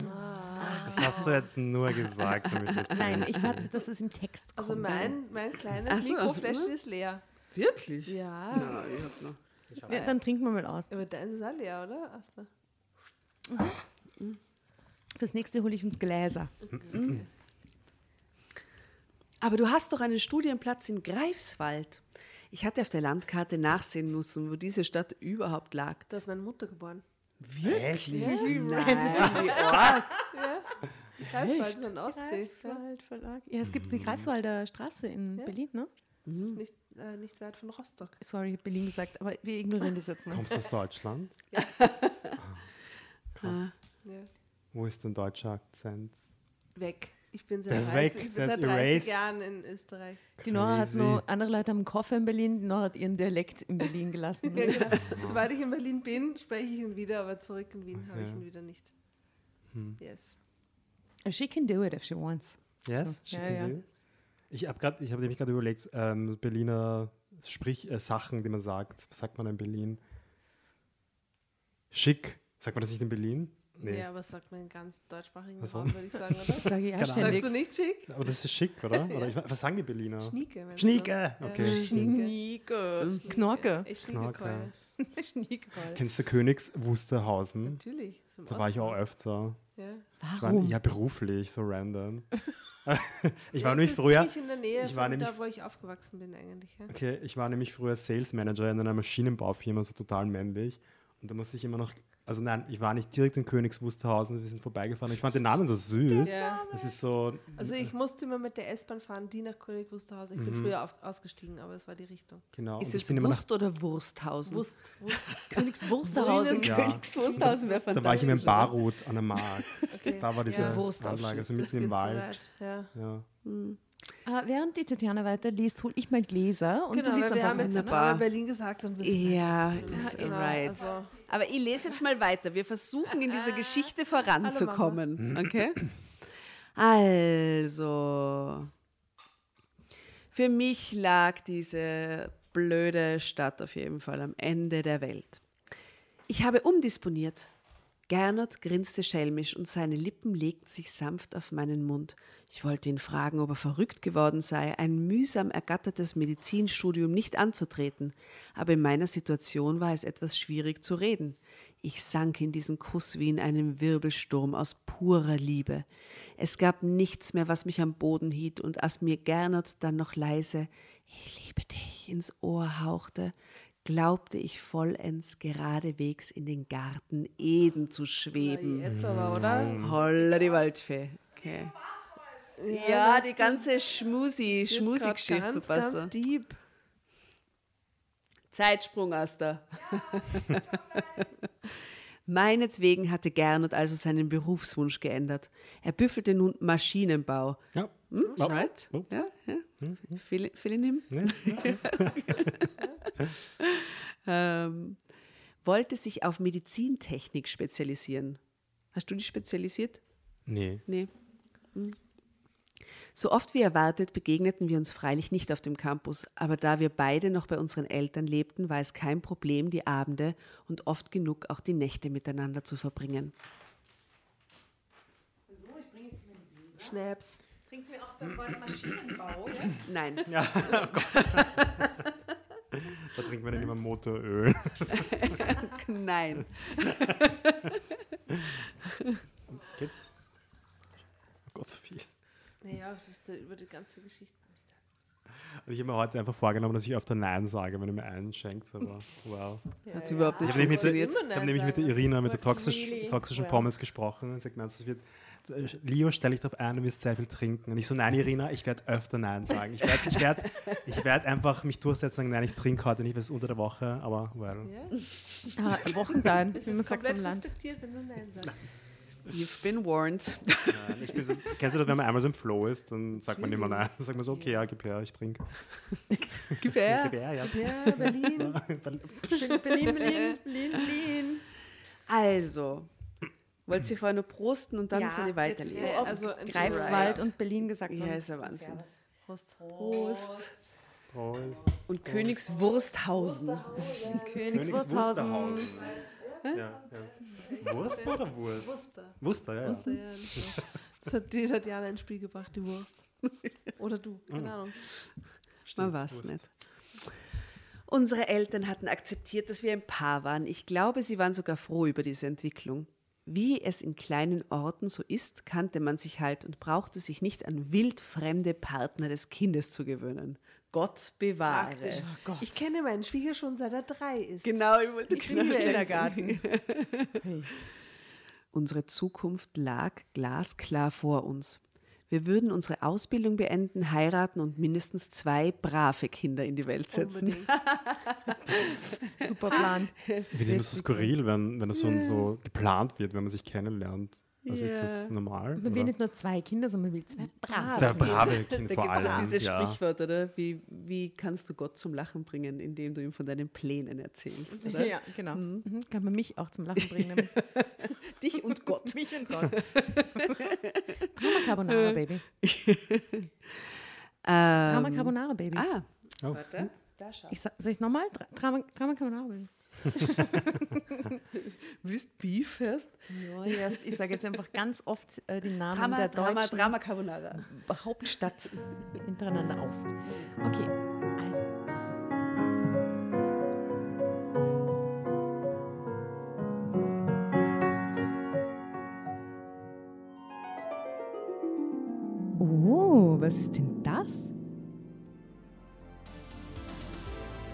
A: Das hast du jetzt nur gesagt,
B: Nein, ich warte, dass es im Text kommt.
C: Also mein, mein kleines
E: so,
C: Mikrofläschchen ist leer.
E: Wirklich?
C: Ja.
E: Na, ich hab noch.
B: ja, dann trinken wir mal aus.
C: Aber dein ist auch leer, oder? Asta?
B: Fürs nächste hole ich uns Gläser.
E: Aber du hast doch einen Studienplatz in Greifswald. Ich hatte auf der Landkarte nachsehen müssen, wo diese Stadt überhaupt lag.
C: Da ist meine Mutter geboren.
A: Wirklich?
E: Nein,
C: Ja. Die Greifswald ist Ostsee. Ja.
B: Greifswald Verlag. Ja, es gibt die Greifswalder Straße in
C: Ja.
B: Berlin, ne?
C: Das ist nicht, äh, nicht weit von Rostock.
B: Sorry, ich habe Berlin gesagt, aber wir ignorieren das jetzt noch.
A: Kommst du aus Deutschland?
E: Ah.
C: Ja.
A: Wo ist dein deutscher Akzent?
C: Weg. Ich bin seit
A: ist
C: 30,
A: weg,
C: ich bin seit
A: ist
C: 30
A: erased.
C: Jahren in Österreich.
B: Die Nora hat
A: Crazy.
B: nur, andere Leute haben einen Koffer in Berlin, die Nora hat ihren Dialekt in Berlin gelassen.
C: Ja, genau. Sobald ich in Berlin bin, spreche ich ihn wieder, aber zurück in Wien habe ich
A: Okay.
C: ihn wieder nicht. Yes.
B: She can do it if she wants.
A: Yes, she
B: Ja,
A: can
B: ja.
A: do. Ich habe gerade, ich habe nämlich gerade überlegt, ähm, Berliner Sprich äh, Sachen, die man sagt. Was sagt man in Berlin? Schick. Sagt man das nicht in Berlin? Nee.
C: Ja, aber sagt man in ganz deutschsprachigen. Raum, würde ich sagen, oder?
B: Sage ich.
C: Sagst du nicht schick?
A: Aber das ist schick, oder? oder ich, was sagen die Berliner?
C: Schnieke.
A: Schnieke.
C: Ja,
A: Okay.
C: Schnieke.
B: Knorke.
C: Schniekekeule.
B: Schnieke.
A: Kennst du Königs Wusterhausen?
C: Natürlich.
A: Da war ich auch
C: Osten.
A: öfter.
C: Ja.
A: Ich war,
B: Warum?
A: ja, beruflich, so random. ich
C: Ja,
A: war nämlich früher,
C: in der Nähe
A: ich war nämlich-
C: da, wo ich aufgewachsen bin eigentlich. Ja.
A: okay, ich war nämlich früher Sales Manager in einer Maschinenbaufirma, so total männlich. Und da musste ich immer noch, also nein, ich war nicht direkt in Königs Wusterhausen, wir sind vorbeigefahren. Ich fand den Namen so süß.
C: Ja.
A: Das ist so,
C: Also ich musste immer mit der S-Bahn fahren, die nach König Wusterhausen. Ich bin
A: Mhm.
C: früher auf, ausgestiegen, aber es war die Richtung.
A: genau.
E: Ist es Wurst oder Wursthausen?
C: Wust, Wust.
B: Königs Wusterhausen.
A: Ja.
E: Königs Wursthausen wäre
A: da war ich
E: fantastisch, oder?
A: Barut an der Mark.
C: Okay.
A: Da war diese
E: Ja.
A: Anlage, so
C: Das
A: mitten im
C: so
A: Wald.
C: weit, Ja.
A: Ja.
B: Ah, während die Tatjana weiterliest, hole ich mal Gläser und
C: Genau,
B: du liest
C: weil wir
B: einfach
C: haben jetzt.
E: Wunderbar.
C: einmal Berlin gesagt und wissen
E: Ja, ist
C: ist. Genau,
E: right.
C: Also,
E: Aber ich lese jetzt mal weiter. Wir versuchen in dieser Geschichte voranzukommen. Okay? Also, für mich lag diese blöde Stadt auf jeden Fall am Ende der Welt. Ich habe umdisponiert. Gernot grinste schelmisch und seine Lippen legten sich sanft auf meinen Mund. Ich wollte ihn fragen, ob er verrückt geworden sei, ein mühsam ergattertes Medizinstudium nicht anzutreten. Aber in meiner Situation war es etwas schwierig zu reden. Ich sank in diesen Kuss wie in einem Wirbelsturm aus purer Liebe. Es gab nichts mehr, was mich am Boden hielt, und als mir Gernot dann noch leise Ich liebe dich ins Ohr hauchte, glaubte ich vollends geradewegs in den Garten Eden zu schweben.
C: jetzt aber, oder?
E: Holla die Waldfee. Okay. Ja, die ganze Schmusi, Schmusi-Geschichte verpasst.
C: ganz deep.
E: Zeitsprung, Asta. Meinetwegen hatte Gernot also seinen Berufswunsch geändert. Er büffelte nun Maschinenbau.
A: Ja.
E: Hm,
A: Oh.
E: right?
A: Oh.
E: Ja, ja. Feeling feeling him?
A: Ne?
E: Ähm, wollte sich auf Medizintechnik spezialisieren. Hast du dich spezialisiert?
A: Nee.
E: Nee. Hm. So oft wie erwartet begegneten wir uns freilich nicht auf dem Campus, aber da wir beide noch bei unseren Eltern lebten, war es kein Problem, die Abende und oft genug auch die Nächte miteinander zu verbringen.
C: Schnaps.
B: Trinken wir auch beim Wort Maschinenbau, ja?
E: Nein,
A: Da trinken wir dann immer Motoröl.
E: nein.
A: Geht's? Oh Gott, so viel.
C: Naja, das ist ja über die ganze Geschichte.
A: Und ich habe mir heute einfach vorgenommen, dass ich öfter Nein sage, wenn du mir einen schenkst, aber wow.
E: Hat überhaupt
A: Ich
E: nicht
A: habe nämlich mit, der- ich hab nämlich mit der. Irina, mit der toxisch, toxischen
B: well?
A: Pommes gesprochen und sagt, nein, das wird, Leo, stell dich darauf ein, du wirst sehr viel trinken. Und ich so, nein, Irina, ich werde öfter Nein sagen. Ich werde ich werd, ich werd einfach mich durchsetzen und sagen, nein, ich trinke heute nicht, weil es unter der Woche, aber well.
C: Ja?
B: Ah, Wochendein,
C: Das
B: wie man
C: ist
B: sagt
C: komplett
B: im Land.
C: respektiert, wenn du Nein sagst.
E: You've been warned.
A: Nein, ich bin so, kennst du das, wenn man einmal so im Flow ist, dann sagt man immer nein. Dann sagt man so, okay, ja, gib her, ich trinke.
E: Gib her.
A: Gib her, ja.
C: Ja, Berlin.
B: Berlin, Berlin, Berlin, Berlin.
E: Also, wollt ihr vorher nur prosten und dann soll ich weiterlesen?
B: So oft
C: Also,
B: Greifswald und Berlin gesagt
E: Ja, ist ja Wahnsinn.
C: Prost.
E: Prost.
A: Prost.
E: Und Königswursthausen.
B: Königswursthausen.
A: Ja, ja. Wurst oder Wurst?
C: Wuster.
A: Wuster, ja.
C: Wuster, ja. Das, hat, die hat Jana ins Spiel gebracht, die Wurst. Oder du, keine Ahnung.
E: Man weiß nicht. Unsere Eltern hatten akzeptiert, dass wir ein Paar waren. Ich glaube, sie waren sogar froh über diese Entwicklung. Wie es in kleinen Orten so ist, kannte man sich halt und brauchte sich nicht an wildfremde Partner des Kindes zu gewöhnen. Gott bewahre.
C: Ich kenne meinen Schwieger schon seit er drei ist.
E: Genau, ich wollte
C: Ich
E: genau
C: liebe.
B: Kindergarten. Hey.
E: Unsere Zukunft lag glasklar vor uns. Wir würden unsere Ausbildung beenden, heiraten und mindestens zwei brave Kinder in die Welt setzen.
B: Super Plan.
A: Ich finde es immer so skurril, wenn, wenn das so, so geplant wird, wenn man sich kennenlernt. Also ist das
E: Ja.
A: normal?
B: Man will
A: oder?
B: nicht nur zwei Kinder, sondern man will zwei brave.
A: Sehr brave
E: Da
A: Kinder
E: gibt
A: vor
E: es
A: allem.
E: auch dieses
A: ja.
E: Sprichwort, oder? Wie, wie kannst du Gott zum Lachen bringen, indem du ihm von deinen Plänen erzählst, oder?
B: Ja, genau. Mhm. Kann man mich auch zum Lachen bringen.
E: Dich und Gott.
B: mich und Gott. Drama Carbonara, Baby. Drama
E: Ähm,
B: Carbonara, Baby.
E: ah,
A: Oh.
E: warte. Da schau.
B: Ich soll ich nochmal? Dra- Drama, Drama Carbonara, Baby.
E: Willst Beef hast?
B: Ja, erst, ich sage jetzt einfach ganz oft äh, die Namen
E: Drama,
B: der
E: Drama,
B: deutschen
E: Drama Carbonara.
B: Hauptstadt hintereinander auf. Okay, also. Oh, was ist denn das?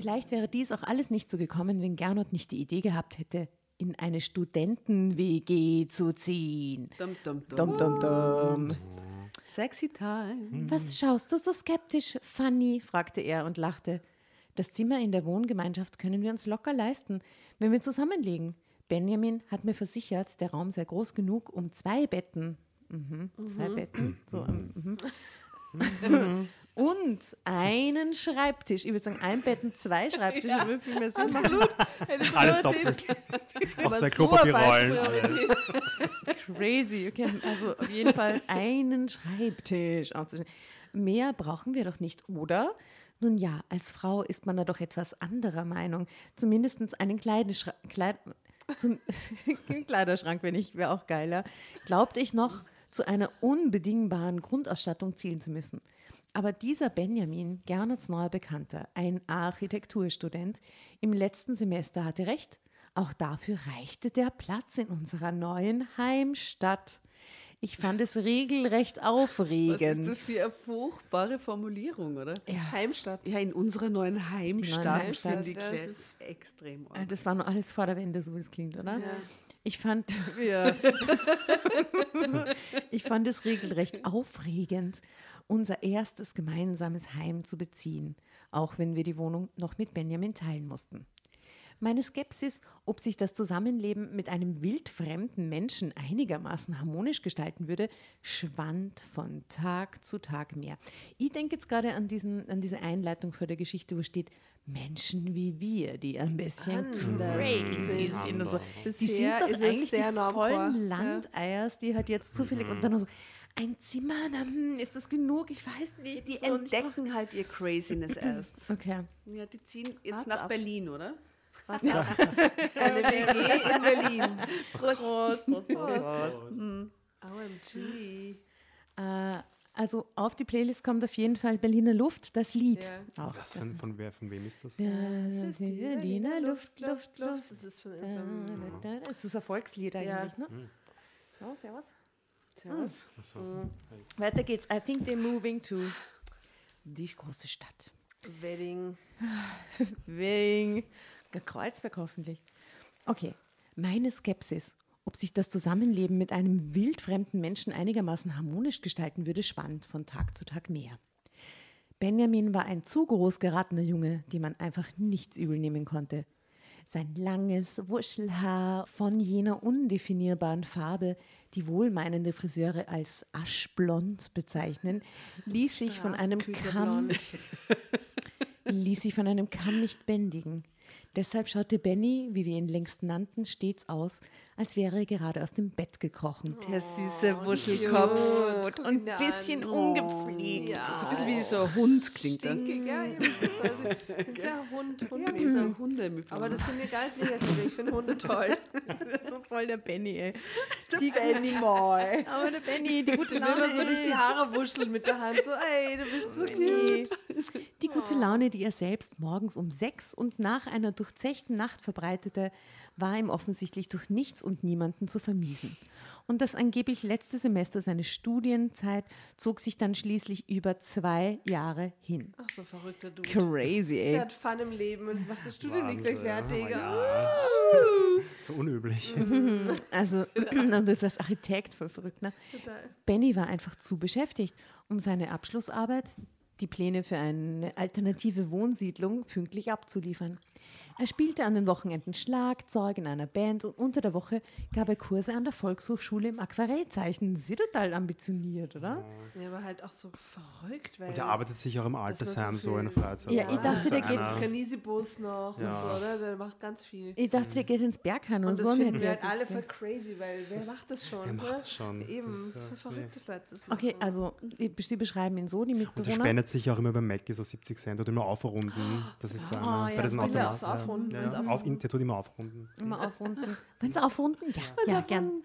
B: Vielleicht wäre dies auch alles nicht so gekommen, wenn Gernot nicht die Idee gehabt hätte, in eine Studenten-WG zu ziehen.
E: Dum, dum, dum.
B: Dum, dum, dum.
E: Sexy time.
B: Was schaust du so skeptisch, Fanny? fragte er und lachte. Das Zimmer in der Wohngemeinschaft können wir uns locker leisten, wenn wir zusammenlegen. Benjamin hat mir versichert, der Raum sei groß genug, um zwei Betten. Mhm, zwei Betten. So, ähm, mhm. und einen Schreibtisch. Ich würde sagen, ein Bett und zwei Schreibtische würde viel mehr Sinn machen.
A: Alles doppelt. Auch zwei Klopapierrollen.
B: Crazy. Okay, also auf jeden Fall einen Schreibtisch aufzustellen. Mehr brauchen wir doch nicht, oder? Nun ja, als Frau ist man da doch etwas anderer Meinung. Zumindest einen Kleideschrank, Kleid, zum Kleiderschrank, wenn ich, wäre auch geiler. Glaubte ich noch, zu einer unbedingbaren Grundausstattung zielen zu müssen. Aber dieser Benjamin, Gernerts neuer Bekannter, ein Architekturstudent, im letzten Semester hatte recht. Auch dafür reichte der Platz in unserer neuen Heimstadt. Ich fand es regelrecht
E: Was
B: aufregend.
E: ist das für eine furchtbare Formulierung, oder?
C: Heimstadt.
E: Ja, in unserer neuen Heimstadt,
B: Heimstadt,
E: finde ich
C: das ist-
E: extrem.
B: Äh, Das war noch alles vor der Wende, so wie es klingt, oder?
E: Ja.
B: Ich fand, ich fand es regelrecht aufregend, unser erstes gemeinsames Heim zu beziehen, auch wenn wir die Wohnung noch mit Benjamin teilen mussten. Meine Skepsis, ob sich das Zusammenleben mit einem wildfremden Menschen einigermaßen harmonisch gestalten würde, schwand von Tag zu Tag mehr. Ich denke jetzt gerade an, diesen, an diese Einleitung vor der Geschichte, wo steht, Menschen wie wir, die ein bisschen crazy sind und so. Die sind
C: Bisher
B: doch eigentlich
C: sehr
B: die vollen. Landeiers, die halt jetzt zufällig und dann so, ein Zimmer, na, hm, ist das genug? Ich weiß nicht.
E: Die
B: So,
E: entdecken halt ihr Craziness erst.
B: Okay.
E: Ja, die ziehen jetzt
C: Warte
E: nach
C: ab.
E: Berlin, oder?
C: Eine WG in Berlin.
B: Prost, Prost, Prost, Prost.
C: OMG.
B: Äh, also auf die Playlist kommt auf jeden Fall Berliner Luft, das Lied.
C: Ja.
B: Auch.
A: Was von, von, wer, von wem ist das?
B: Ja,
C: Das ist die
B: Berliner Luft, Luft, Luft.
C: Das ist von
B: Da,
C: unserem.
B: da, da. Das ist ein Volkslied eigentlich, ne? Oh, servus.
C: Servus.
A: Achso.
B: Weiter geht's. I think they're moving to die große Stadt.
C: Wedding.
B: Wegen Kreuzberg hoffentlich. Okay, meine Skepsis, ob sich das Zusammenleben mit einem wildfremden Menschen einigermaßen harmonisch gestalten würde, schwand von Tag zu Tag mehr. Benjamin war ein zu groß geratener Junge, dem man einfach nichts übel nehmen konnte. Sein langes Wuschelhaar von jener undefinierbaren Farbe, die wohlmeinende Friseure als aschblond bezeichnen, ließ sich von einem Kamm ließ sich von einem Kamm nicht bändigen. Deshalb schaute Benny, wie wir ihn längst nannten, stets aus, als wäre er gerade aus dem Bett gekrochen.
E: Der süße Wuschelkopf.
C: Cute. Guck
B: Und ein bisschen ungepflegt.
C: Ja.
E: So ein bisschen wie so ein Hund klingt er.
C: Ja. Das ist ein sehr Hund. Hund
E: Ja, ein Hunde mit
C: aber das finde ich gar nicht negativ. Ich finde Hunde toll.
B: so voll der Benny, ey. die Benny mal. Aber der Benny, die gute Laune.
C: man so durch die Haare wuschelt mit der Hand, so, ey, du bist so cute.
B: Die gute Laune, die er selbst morgens um sechs und nach einer durchzechten Nacht verbreitete, war ihm offensichtlich durch nichts und niemanden zu vermiesen. Und das angeblich letzte Semester seiner Studienzeit zog sich dann schließlich über zwei Jahre hin.
C: Ach, so verrückter Dude.
B: Crazy,
C: Er
B: ey.
C: hat Fun im Leben und macht das Studium nicht gleich fertig.
A: So unüblich.
B: Also, und das als Architekt voll verrückt, ne?
C: Total.
B: Benny war einfach zu beschäftigt, um seine Abschlussarbeit, die Pläne für eine alternative Wohnsiedlung, pünktlich abzuliefern. Er spielte an den Wochenenden Schlagzeug in einer Band und unter der Woche gab er Kurse an der Volkshochschule im Aquarellzeichnen. Sie total ambitioniert, oder?
C: Ja, aber halt auch so verrückt, weil.
A: Und er arbeitet sich auch im Altersheim
C: so
A: so in Freizeit.
B: Ja, ich dachte, der geht-
C: Das Kanisibus noch
A: Ja.
C: und so, oder? Der macht ganz viel.
B: Ich dachte, der geht ins Berghain und,
C: Und das
B: so.
C: finden
B: nicht.
C: wir halt alle voll crazy, weil wer macht das schon?
A: Wer macht
C: ne?
A: das schon?
C: Eben,
A: Das
C: das
A: ist,
C: voll das Leute das
B: Okay,
C: machen.
B: also die- Sie beschreiben ihn so, die
A: Und er
B: Mitbewohner.
A: spendet sich auch immer beim Mac so 70 Cent oder immer aufrunden. Das ist so
C: Oh,
A: einer
C: ja,
A: bei diesen Automaten.
C: Aufrunden,
A: ja, ja.
C: aufrunden.
A: Auf, der tut immer aufrunden.
B: Immer aufrunden. Wollen Sie aufrunden? Ja, ja, gern.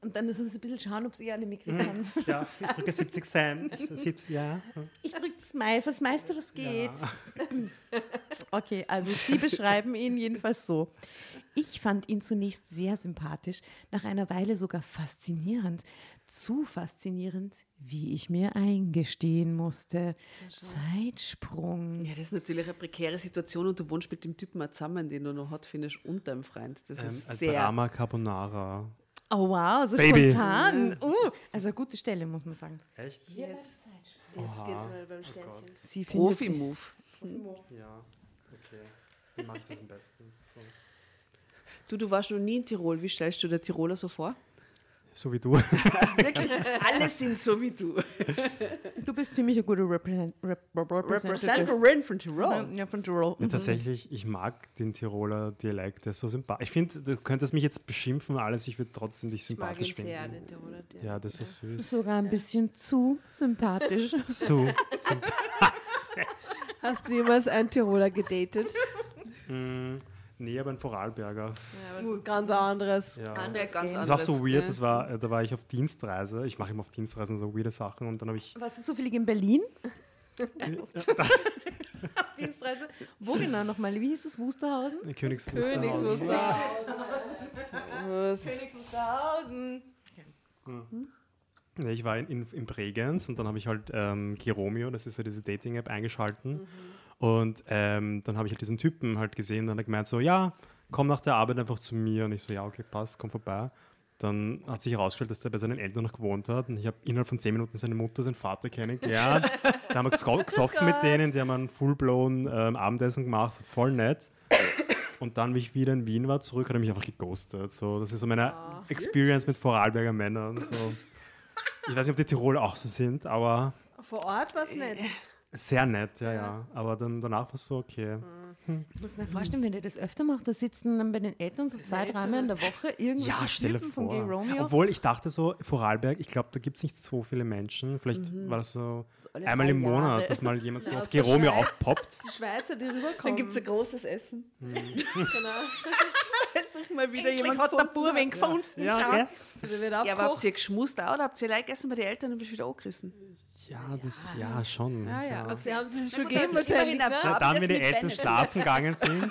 B: Und dann ist es ein bisschen schauen, ob Sie alle mitkriegen haben.
A: Ja, ich drücke 70 Cent. 70, ja.
B: Ich drücke das Mai, was meiste, was geht. Okay, also Sie beschreiben ihn jedenfalls so. Ich fand ihn zunächst sehr sympathisch, nach einer Weile sogar faszinierend. Zu faszinierend, wie ich mir eingestehen musste. Zeitsprung.
E: Ja, das ist natürlich eine prekäre Situation und du wohnst mit dem Typen auch zusammen, den du noch hat, findest, und deinem Freund. Das
A: Ähm,
E: ist sehr.
A: Drama Carbonara.
B: Oh wow, so
A: Baby.
B: spontan. Uh, also eine gute Stelle, muss man sagen.
A: Echt?
C: Jetzt, jetzt geht's mal beim Sternchen.
B: Sie
E: Profi-Move.
A: Ja. Okay. Wie mache ich das am besten? So,
E: Du, du warst noch nie in Tirol. Wie stellst du dir Tiroler so vor?
A: So wie du.
E: Wirklich? Alle sind so wie du.
B: Du bist ziemlich ein guter Represent Rep Representative.
E: Representative von Tirol.
B: Ja, von Tirol.
A: Ja, tatsächlich, ich mag den Tiroler Dialekt, der ist so sympathisch. Ich finde, du könntest mich jetzt beschimpfen, alles, ich würde trotzdem dich
C: Ich mag ihn
A: sympathisch finden.
C: sehr, den Tiroler. Der-
A: Ja, das ist süß.
B: Sogar ein bisschen zu sympathisch.
A: So,
C: Hast du jemals einen Tiroler gedatet?
A: Nee, aber ein Vorarlberger.
C: Ja, aber das ist ganz anderes.
A: Ja.
E: Andere ganz
A: Das war so
E: anderes,
A: weird, das war, äh, da war ich auf Dienstreise. Ich mache immer auf Dienstreisen so weirde Sachen und dann habe ich
B: Warst du zufällig in Berlin? Dienstreise. Wo genau nochmal? Wie hieß es? Wusterhausen?
A: Königs
C: Königs
A: Wusterhausen.
B: Königs Wusterhausen.
A: Ja, ich war in, in, in Bregenz und dann habe ich halt ähm, Giromeo, das ist so diese Dating-App, eingeschalten. Und ähm, dann habe ich halt diesen Typen halt gesehen, dann hat er gemeint so, ja, komm nach der Arbeit einfach zu mir. Und ich so, ja, okay, passt, komm vorbei. Dann hat sich herausgestellt, dass er bei seinen Eltern noch gewohnt hat. Und ich habe innerhalb von zehn Minuten seine Mutter, seinen Vater kennengelernt. da haben wir geso- gesoffen mit denen, die haben ein full-blown ähm, Abendessen gemacht, voll nett. Und dann, wie ich wieder in Wien war, zurück, hat er mich einfach geghostet. So, das ist so meine Experience mit Vorarlberger Männern. So. Ich weiß nicht, ob die Tiroler auch so sind, aber
C: Vor Ort war es nett.
A: Sehr nett, ja, ja. Aber dann danach war es so, okay.
B: Ich muss mir vorstellen, wenn ihr das öfter macht, da sitzen dann bei den Eltern so zwei, dreimal in der Woche irgendwelche
A: Ja, stelle
B: Typen von Gay
A: vor.
B: Romeo.
A: Obwohl ich dachte so, Vorarlberg, ich glaube, da gibt es nicht so viele Menschen. Vielleicht war das so, einmal im Monat,
B: Jahre.
A: dass mal jemand so
C: Ja,
A: auf Geromeo
C: Schweiz.
A: aufpoppt.
C: Die Schweizer, die rüberkommen.
E: Dann gibt es ein großes Essen.
C: Genau. Such mal wieder
B: Endlich
C: jemand
B: hat der
C: gefunden.
B: Bub wen gefunden.
A: Ja,
B: schau.
A: okay.
C: Der wird
E: Ja, aber habt ihr geschmust auch oder habt ihr Leute gegessen bei den Eltern und bist wieder angerissen?
A: Ja, das, ja, schon.
E: Ja, ja.
C: Also, sie haben sich schon gegeben
E: also
C: wahrscheinlich, ne?
A: Ja, dann, wenn die Eltern schlafen gegangen sind,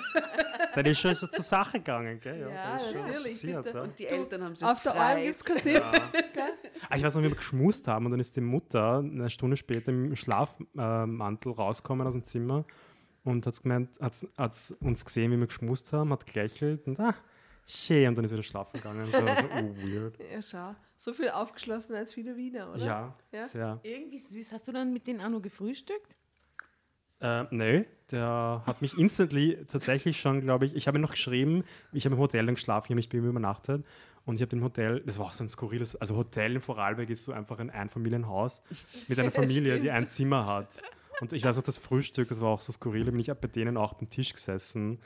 A: dann ist schon so zur Sache gegangen. Gell? Ja,
C: Ja,
A: da ist schon
C: natürlich,
A: passiert. Ja.
E: Die Eltern haben sich
C: Auf der Alm gibt es kassiert.
A: Ah, Ich weiß noch, wie wir geschmust haben und dann ist die Mutter eine Stunde später im Schlafmantel rausgekommen aus dem Zimmer und hat gemeint, hat's, hat's uns gesehen, wie wir geschmust haben, hat gelächelt und ah, schön und dann ist wieder schlafen gegangen. Das war so oh, weird.
C: Ja, schau. So viel aufgeschlossen als viele Wiener, oder?
A: Ja,
C: Ja?
A: sehr.
B: Irgendwie süß. Hast du dann mit denen auch noch gefrühstückt?
A: Äh, nee, der hat mich instantly tatsächlich schon, glaube ich, ich habe ihn noch geschrieben, ich habe im Hotel dann geschlafen, ich habe mich bei ihm übernachtet und ich habe im Hotel, das war auch so ein skurriles, also Hotel in Vorarlberg ist so einfach ein Einfamilienhaus mit einer Familie, die ein Zimmer hat. Und ich weiß noch, das Frühstück, das war auch so skurril, da bin ich bei denen auch beim Tisch gesessen.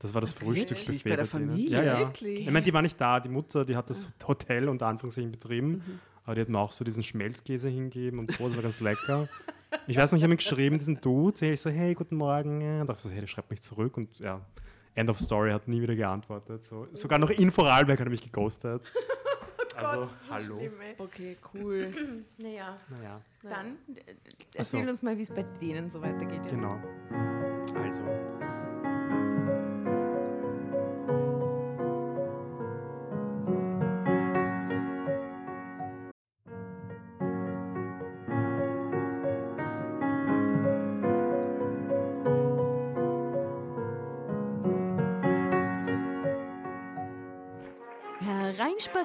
A: Das war das Frühstücksbuffet.
E: Wirklich? Bei der. Familie?
A: Ja, ja.
C: Wirklich?
A: Ich meine, die war nicht da, die Mutter, die hat das Hotel unter Anführungszeichen betrieben, aber die hat mir auch so diesen Schmelzkäse hingegeben und so, das war ganz lecker. Ich weiß noch, ich habe mir geschrieben, diesen Dude, hey, ich so, hey, guten Morgen. Und dachte so, hey, der schreibt mich zurück und ja, End of Story, hat nie wieder geantwortet. So, sogar noch in Vorarlberg hat er mich geghostet. Also, hallo.
C: Okay, cool.
B: Naja,
A: Naja,
B: dann äh,
A: Ach so.
B: erzähl uns mal, wie es bei denen so weitergeht. Jetzt.
A: genau. Also.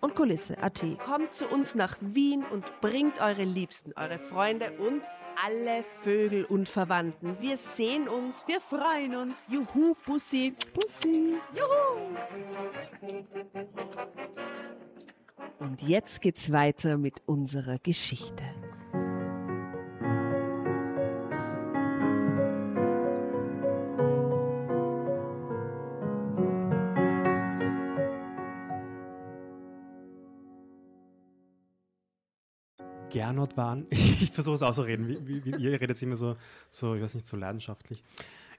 C: und Kulisse.at. Kommt zu uns nach Wien und bringt eure Liebsten, eure Freunde und alle Vögel und Verwandten. Wir sehen uns.
B: Wir freuen uns.
C: Juhu, Bussi. Bussi. Juhu. Und jetzt geht's weiter mit unserer Geschichte.
A: Gernot waren, ich versuche es auszureden, wie, wie, wie, ihr redet immer so, so, ich weiß nicht, so leidenschaftlich.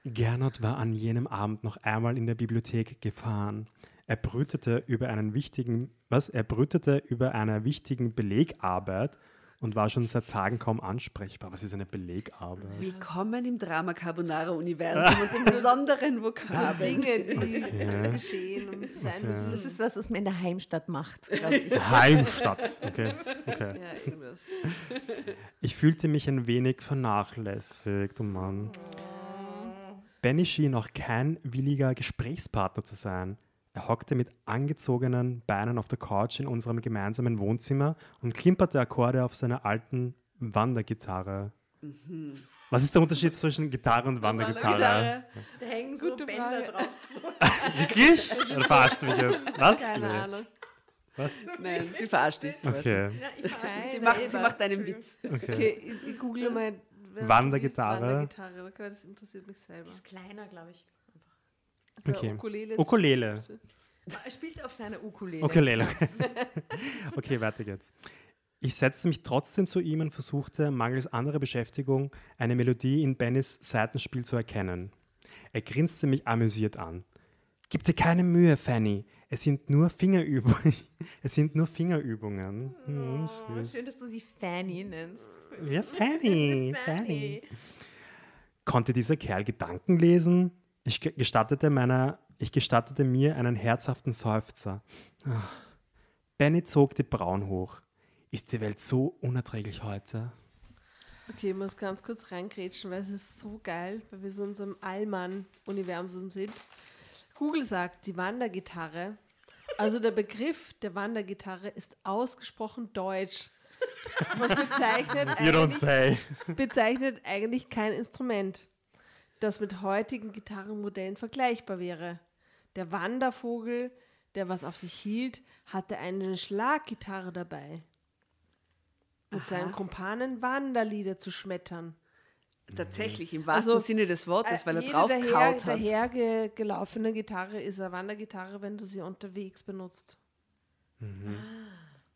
A: Gernot war an jenem Abend noch einmal in der Bibliothek gefahren. Er brütete über einen wichtigen, was? Er brütete über einer wichtigen Belegarbeit und war schon seit Tagen kaum ansprechbar. Was ist eine Belegarbeit?
E: Willkommen im Drama Carbonara Universum und dem besonderen Vokabel.
C: Dinge, die
A: Ja.
C: geschehen und sein
A: Okay.
C: müssen.
B: Das ist was, was man in der Heimstadt macht.
A: Heimstadt. Okay, okay.
C: Ja, irgendwas.
A: Ich fühlte mich ein wenig vernachlässigt, oh Mann. Benny schien auch kein williger Gesprächspartner zu sein. Er hockte mit angezogenen Beinen auf der Couch in unserem gemeinsamen Wohnzimmer und klimperte Akkorde auf seiner alten Wandergitarre. Was ist der Unterschied zwischen Gitarre und Wandergitarre?
B: Da hängen
C: so Gute Bänder Frage.
B: drauf.
A: Wirklich? Oder verarscht du mich jetzt? Was?
C: Keine
A: Nee.
C: Ahnung.
A: Was?
E: Nein, sie verarscht dich.
A: Okay.
E: Sie macht, sie macht einen Witz.
C: Okay, ich, ich google mal.
A: Wandergitarre.
C: Wandergitarre. Okay, das interessiert mich selber.
B: ist kleiner, glaube ich.
C: Also
A: Okay.
C: Ukulele.
A: Ukulele.
B: Er spielt auf seiner Ukulele.
A: Ukulele. okay, weiter geht's. Ich setzte mich trotzdem zu ihm und versuchte, mangels anderer Beschäftigung, eine Melodie in Bennys Seitenspiel zu erkennen. Er grinste mich amüsiert an. Gib dir keine Mühe, Fanny. Es sind nur Fingerübungen. Es sind nur Fingerübungen. Hm,
B: Oh, schön, dass du sie Fanny nennst.
A: Ja, Fanny, Fanny. Konnte dieser Kerl Gedanken lesen? Ich ge- gestattete, meiner, ich gestattete mir einen herzhaften Seufzer. Ah. Benny zog die Brauen hoch. Ist die Welt so unerträglich heute?
C: Okay, ich muss ganz kurz reingrätschen, weil es ist so geil, weil wir so in unserem Allmann-Universum sind. Google sagt, die Wandergitarre Also der Begriff der Wandergitarre ist ausgesprochen deutsch und bezeichnet eigentlich, bezeichnet eigentlich kein Instrument, das mit heutigen Gitarrenmodellen vergleichbar wäre. Der Wandervogel, der was auf sich hielt, hatte eine Schlaggitarre dabei. Mit seinen Kumpanen Wanderlieder zu schmettern.
E: Tatsächlich, im wahrsten
C: Also,
E: Sinne des Wortes, weil er
C: Jede
E: drauf
C: daher,
E: kaut hat.
C: dahergelaufene Gitarre ist eine Wandergitarre, wenn du sie unterwegs benutzt.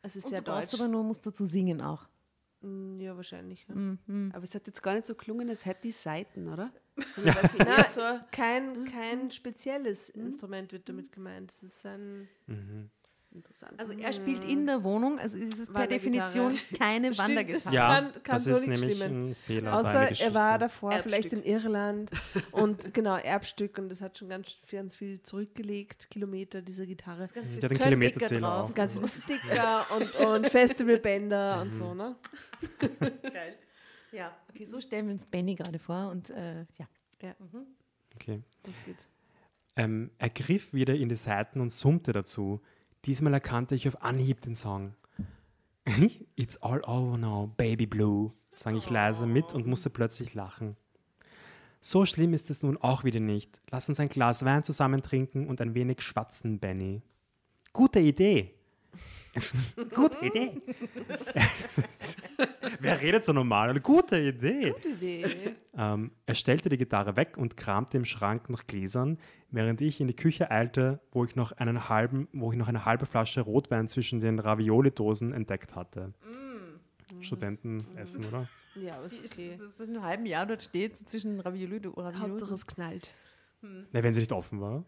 C: Es ist
B: Und
C: sehr
B: du
C: deutsch.
B: aber nur, musst dazu singen auch.
C: Mm, Ja, wahrscheinlich. Ja.
E: Aber es hat jetzt gar nicht so klungen, es hätte die Seiten, oder? Eher so,
C: Kein, kein spezielles Instrument wird damit gemeint. Es ist ein.
E: interessant.
B: Also er spielt in der Wohnung, also ist es per. Definition keine Wandergitarre.
A: Ja,
C: kann- kann
A: das
C: so
A: ist
C: nicht
A: nämlich
C: stimmen.
A: ein Fehler
C: Außer er war davor
E: Erbstück.
C: vielleicht in Irland und genau, Erbstück und das hat schon ganz, ganz viel zurückgelegt, Kilometer dieser Gitarre.
B: Ganz
A: Der hat den
B: viel
A: Kilometerzähler
B: Sticker
A: auf.
C: Ganz viele Sticker und, und Festivalbänder und so, ne?
B: Geil. Ja, okay, so stellen wir uns Benny gerade vor und äh, ja.
A: Okay.
C: Das geht's.
A: Ähm, er griff wieder in die Saiten und summte dazu. Diesmal erkannte ich auf Anhieb den Song. It's all over now, baby blue, sang ich leise mit und musste plötzlich lachen. So schlimm ist es nun auch wieder nicht. Lass uns ein Glas Wein zusammen trinken und ein wenig schwatzen, Benny. Gute Idee. Gute Idee. Wer redet so normal? Eine gute Idee.
C: Gute Idee.
A: Ähm, er stellte die Gitarre weg und kramte im Schrank nach Gläsern, während ich in die Küche eilte, wo ich noch einen halben, wo ich noch eine halbe Flasche Rotwein zwischen den Ravioli-Dosen entdeckt hatte. Studenten essen, oder?
C: Ja, aber ist okay.
B: Das ist in einem halben Jahr dort steht, zwischen Ravioli und Ravioli.
C: Hauptsache es knallt.
A: Ne, wenn sie nicht offen war.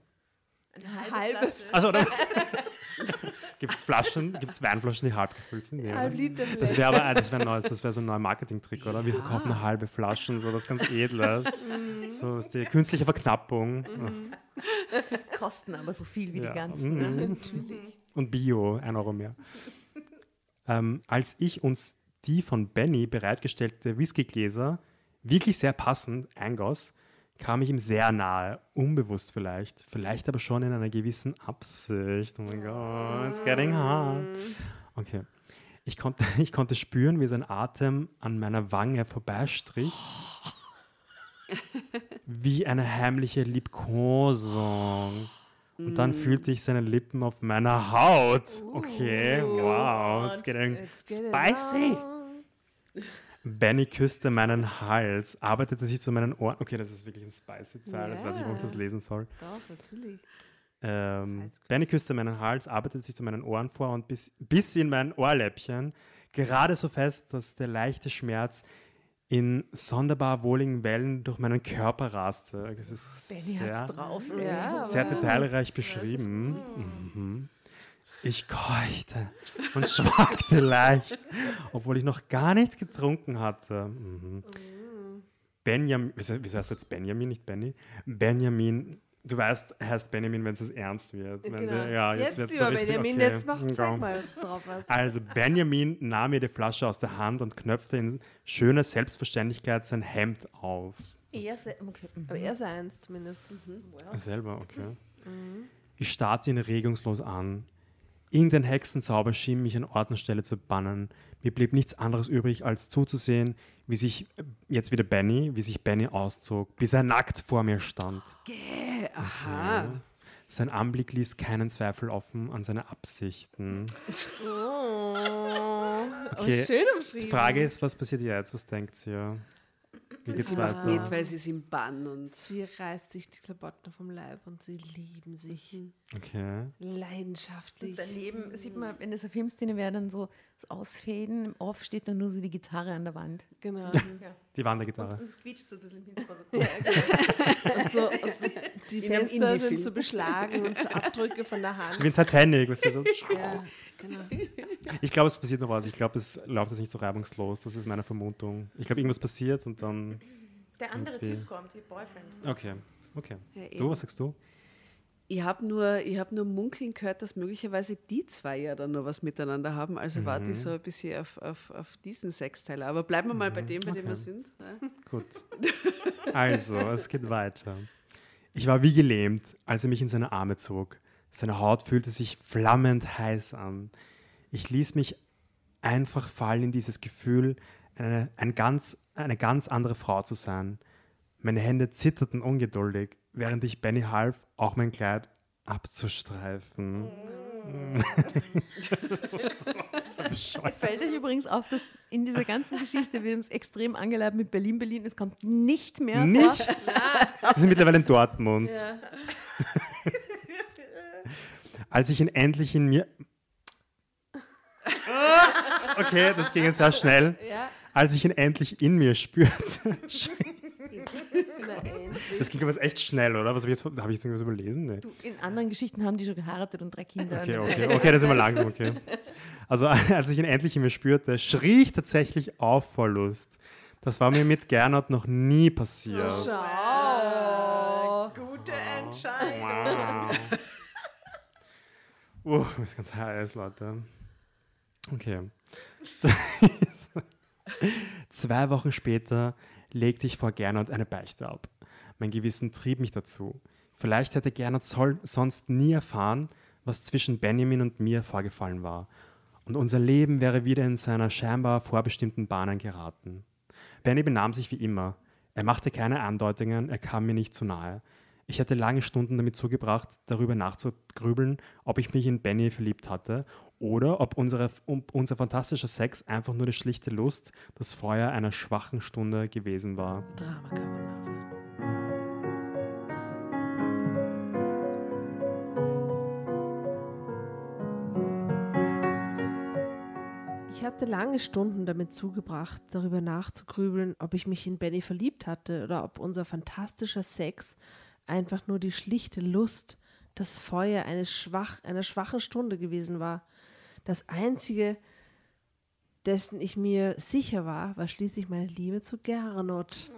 B: eine
C: halbe
B: Flasche.
A: Also? Gibt es Flaschen, gibt es Weinflaschen, die halb gefüllt sind? Nee,
C: Halb? Liter
A: Das wäre aber das wär neues, das wäre so ein neuer Marketing-Trick, oder? Wir verkaufen halbe Flaschen, so was ganz Edles. so ist die künstliche Verknappung.
B: Kosten aber so viel wie
A: Ja.
B: die ganzen. Ne?
A: Mhm. Und Bio, ein Euro mehr. ähm, als ich uns die von Benny bereitgestellte Whiskygläser wirklich sehr passend eingoss, kam ich ihm sehr nahe, unbewusst vielleicht, vielleicht aber schon in einer gewissen Absicht. Oh mein Gott, it's getting hard. Okay. Ich konnte, ich konnte spüren, wie sein Atem an meiner Wange vorbeistrich. Wie eine heimliche Liebkosung. Und dann fühlte ich seine Lippen auf meiner Haut. Okay, wow, it's getting spicy. Benny küsste meinen Hals, arbeitete sich zu meinen Ohren. Okay, das ist wirklich ein spicy Teil, das weiß ich, wo ich das lesen soll.
C: Doch, natürlich.
A: Ähm. Benny küsste meinen Hals, arbeitete sich zu meinen Ohren vor und bis, bis in mein Ohrläppchen, gerade so fest, dass der leichte Schmerz in sonderbar wohligen Wellen durch meinen Körper raste. Das ist
B: Benny
A: sehr,
B: hat's drauf.
C: Ja,
A: sehr detailreich beschrieben. Mhm. Ich keuchte und schwankte leicht, obwohl ich noch gar nichts getrunken hatte. Mhm. Benjamin, wieso, heißt jetzt Benjamin, nicht Benny? Benjamin, du weißt, heißt Benjamin, wenn es ernst wird. Wenn
C: Genau.
A: wir- ja, jetzt,
C: jetzt
A: wird es so richtig,
C: Benjamin,
A: okay.
C: jetzt mach,
A: Ja.
C: zeig mal, was du drauf hast.
A: Also Benjamin nahm mir die Flasche aus der Hand und knöpfte in schöner Selbstverständlichkeit sein Hemd auf.
B: Eher sehr, okay. mhm.
C: Aber er ist eins zumindest. Mhm.
A: Selber, okay. Ich starrte ihn regungslos an. Irgendein Hexenzauber schien mich an Ort und Stelle zu bannen. Mir blieb nichts anderes übrig, als zuzusehen, wie sich äh, jetzt wieder Benny, wie sich Benny auszog, bis er nackt vor mir stand.
E: Gäh, aha.
A: Sein Anblick ließ keinen Zweifel offen an seine Absichten.
C: Oh,
A: Okay,
C: schön
A: Die
C: umschrieben.
A: Frage ist, was passiert jetzt? Was denkt ihr? Wie geht's
E: Sie macht
A: weiter?
E: mit, weil sie ist im Bann und
C: Sie reißt sich die Klamotten vom Leib und sie lieben sich
A: Okay.
C: leidenschaftlich.
B: Daneben sieht man, wenn das eine Filmszene wäre, dann so das Ausfäden. Im Off steht dann nur so die Gitarre an der Wand.
C: Genau.
A: Die Wandergitarre.
B: Und es quietscht so ein bisschen im Hintergrund.
C: Und so, und das, die Fenster sind so beschlagen und so Abdrücke von der Hand.
A: Wie in Titanic. Weißt du, so.
C: Ja, genau.
A: Ich glaube, es passiert noch was. Ich glaube, es läuft jetzt nicht so reibungslos. Das ist meine Vermutung. Ich glaube, irgendwas passiert und dann.
B: Der andere
A: Okay.
B: Typ kommt, ihr Boyfriend.
A: Okay. Okay.
E: Ja,
A: Du, was sagst du?
E: Ich habe nur, ich hab nur munkeln gehört, dass möglicherweise die zwei ja dann noch was miteinander haben. Also warte
A: Mhm.
E: ich so ein bisschen auf, auf, auf diesen Sexteiler. Aber bleiben wir mal bei dem, bei dem wir
A: okay.
E: sind. Ja.
A: Gut. Also, es geht weiter. Ich war wie gelähmt, als er mich in seine Arme zog. Seine Haut fühlte sich flammend heiß an. Ich ließ mich einfach fallen in dieses Gefühl, eine, ein ganz, eine ganz andere Frau zu sein. Meine Hände zitterten ungeduldig, während ich Benny half, auch mein Kleid abzustreifen. so bescheuert.
B: Fällt euch übrigens auf, dass in dieser ganzen Geschichte wird uns extrem angeladen mit Berlin, Berlin. Es kommt nicht mehr
A: Nichts.
B: vor.
A: Sie sind mittlerweile in Dortmund. Als ich ihn endlich in mir. Okay, das ging jetzt sehr schnell. Als ich ihn endlich in mir spürte. Das ging aber jetzt echt schnell, oder? Was habe ich jetzt, habe ich jetzt irgendwas überlesen? Nee.
B: Du, in anderen Geschichten haben die schon geheiratet und drei Kinder.
A: Okay, okay, okay, das ist immer langsam, okay. Also als ich ihn endlich in mir spürte, schrie ich tatsächlich auf vor Lust. Das war mir mit Gernot noch nie passiert.
B: Schau. Gute Entscheidung.
A: Wow. Uh, ist ganz heiß, Leute. Okay. Zwei Wochen später legte ich vor Gernot eine Beichte ab. Mein Gewissen trieb mich dazu. Vielleicht hätte Gernot sonst nie erfahren, was zwischen Benjamin und mir vorgefallen war. Und unser Leben wäre wieder in seiner scheinbar vorbestimmten Bahnen geraten. Benny benahm sich wie immer. Er machte keine Andeutungen, er kam mir nicht zu nahe. Ich hatte lange Stunden damit zugebracht, darüber nachzugrübeln, ob ich mich in Benny verliebt hatte oder ob unsere, um, unser fantastischer Sex einfach nur die schlichte Lust, das Feuer einer schwachen Stunde gewesen war.
E: Drama Carbonara.
C: Ich hatte lange Stunden damit zugebracht, darüber nachzugrübeln, ob ich mich in Benny verliebt hatte oder ob unser fantastischer Sex einfach nur die schlichte Lust, das Feuer eines schwach, einer schwachen Stunde gewesen war. Das Einzige, dessen ich mir sicher war, war schließlich meine Liebe zu Gernot.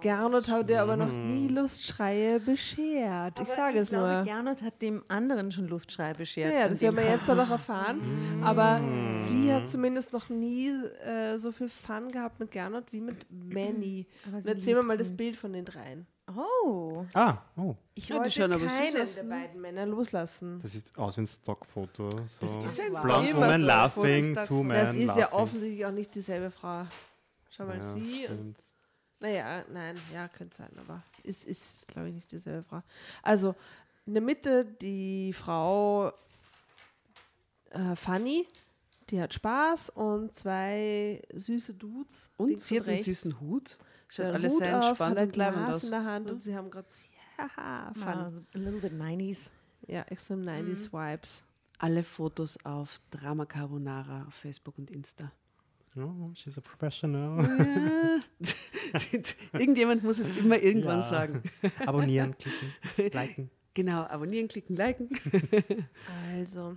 C: Gernot hat dir aber noch nie Lustschreie beschert. Ich sage es
B: glaube,
C: nur.
B: Gernot hat dem anderen schon Lustschrei beschert.
C: Ja, ja, das werden wir jetzt dann noch erfahren. Aber sie hat zumindest noch nie äh, so viel Fun gehabt mit Gernot wie mit Manny. Erzähl mir
B: liebt
C: mal das. Bild von den dreien.
B: Oh.
A: Ah, oh,
C: Ich
E: Ja,
C: wollte
E: schauen aber süß
C: keinen der beiden Männer loslassen.
A: das sieht aus wie ein Stockfoto. So.
E: ist ein
A: Blonde
E: Stockfoto.
A: Woman laughing, two men
C: Das ist
A: laughing.
C: ja offensichtlich auch nicht dieselbe Frau. Schau mal,
A: Ja,
C: sie. Und, naja, nein, ja, könnte sein, aber es ist, glaube ich, nicht dieselbe Frau. Also, in der Mitte die Frau äh, Fanny, die hat Spaß und zwei süße Dudes.
E: Und sie hat einen süßen Hut. Schaut alles
C: Hut
E: sehr
C: auf,
E: entspannt
C: hat ein Glas
E: aus.
C: in der Hand und sie haben gerade ja, Fun.
B: Ah, so a little bit 90s.
C: Ja, extrem 90s Vibes.
E: Alle Fotos auf Drama Carbonara auf Facebook und Insta.
A: Oh, she's a professional.
E: Irgendjemand muss es immer irgendwann
A: Ja.
E: sagen.
A: Abonnieren, klicken, liken.
E: Genau, abonnieren, klicken, liken.
C: Also,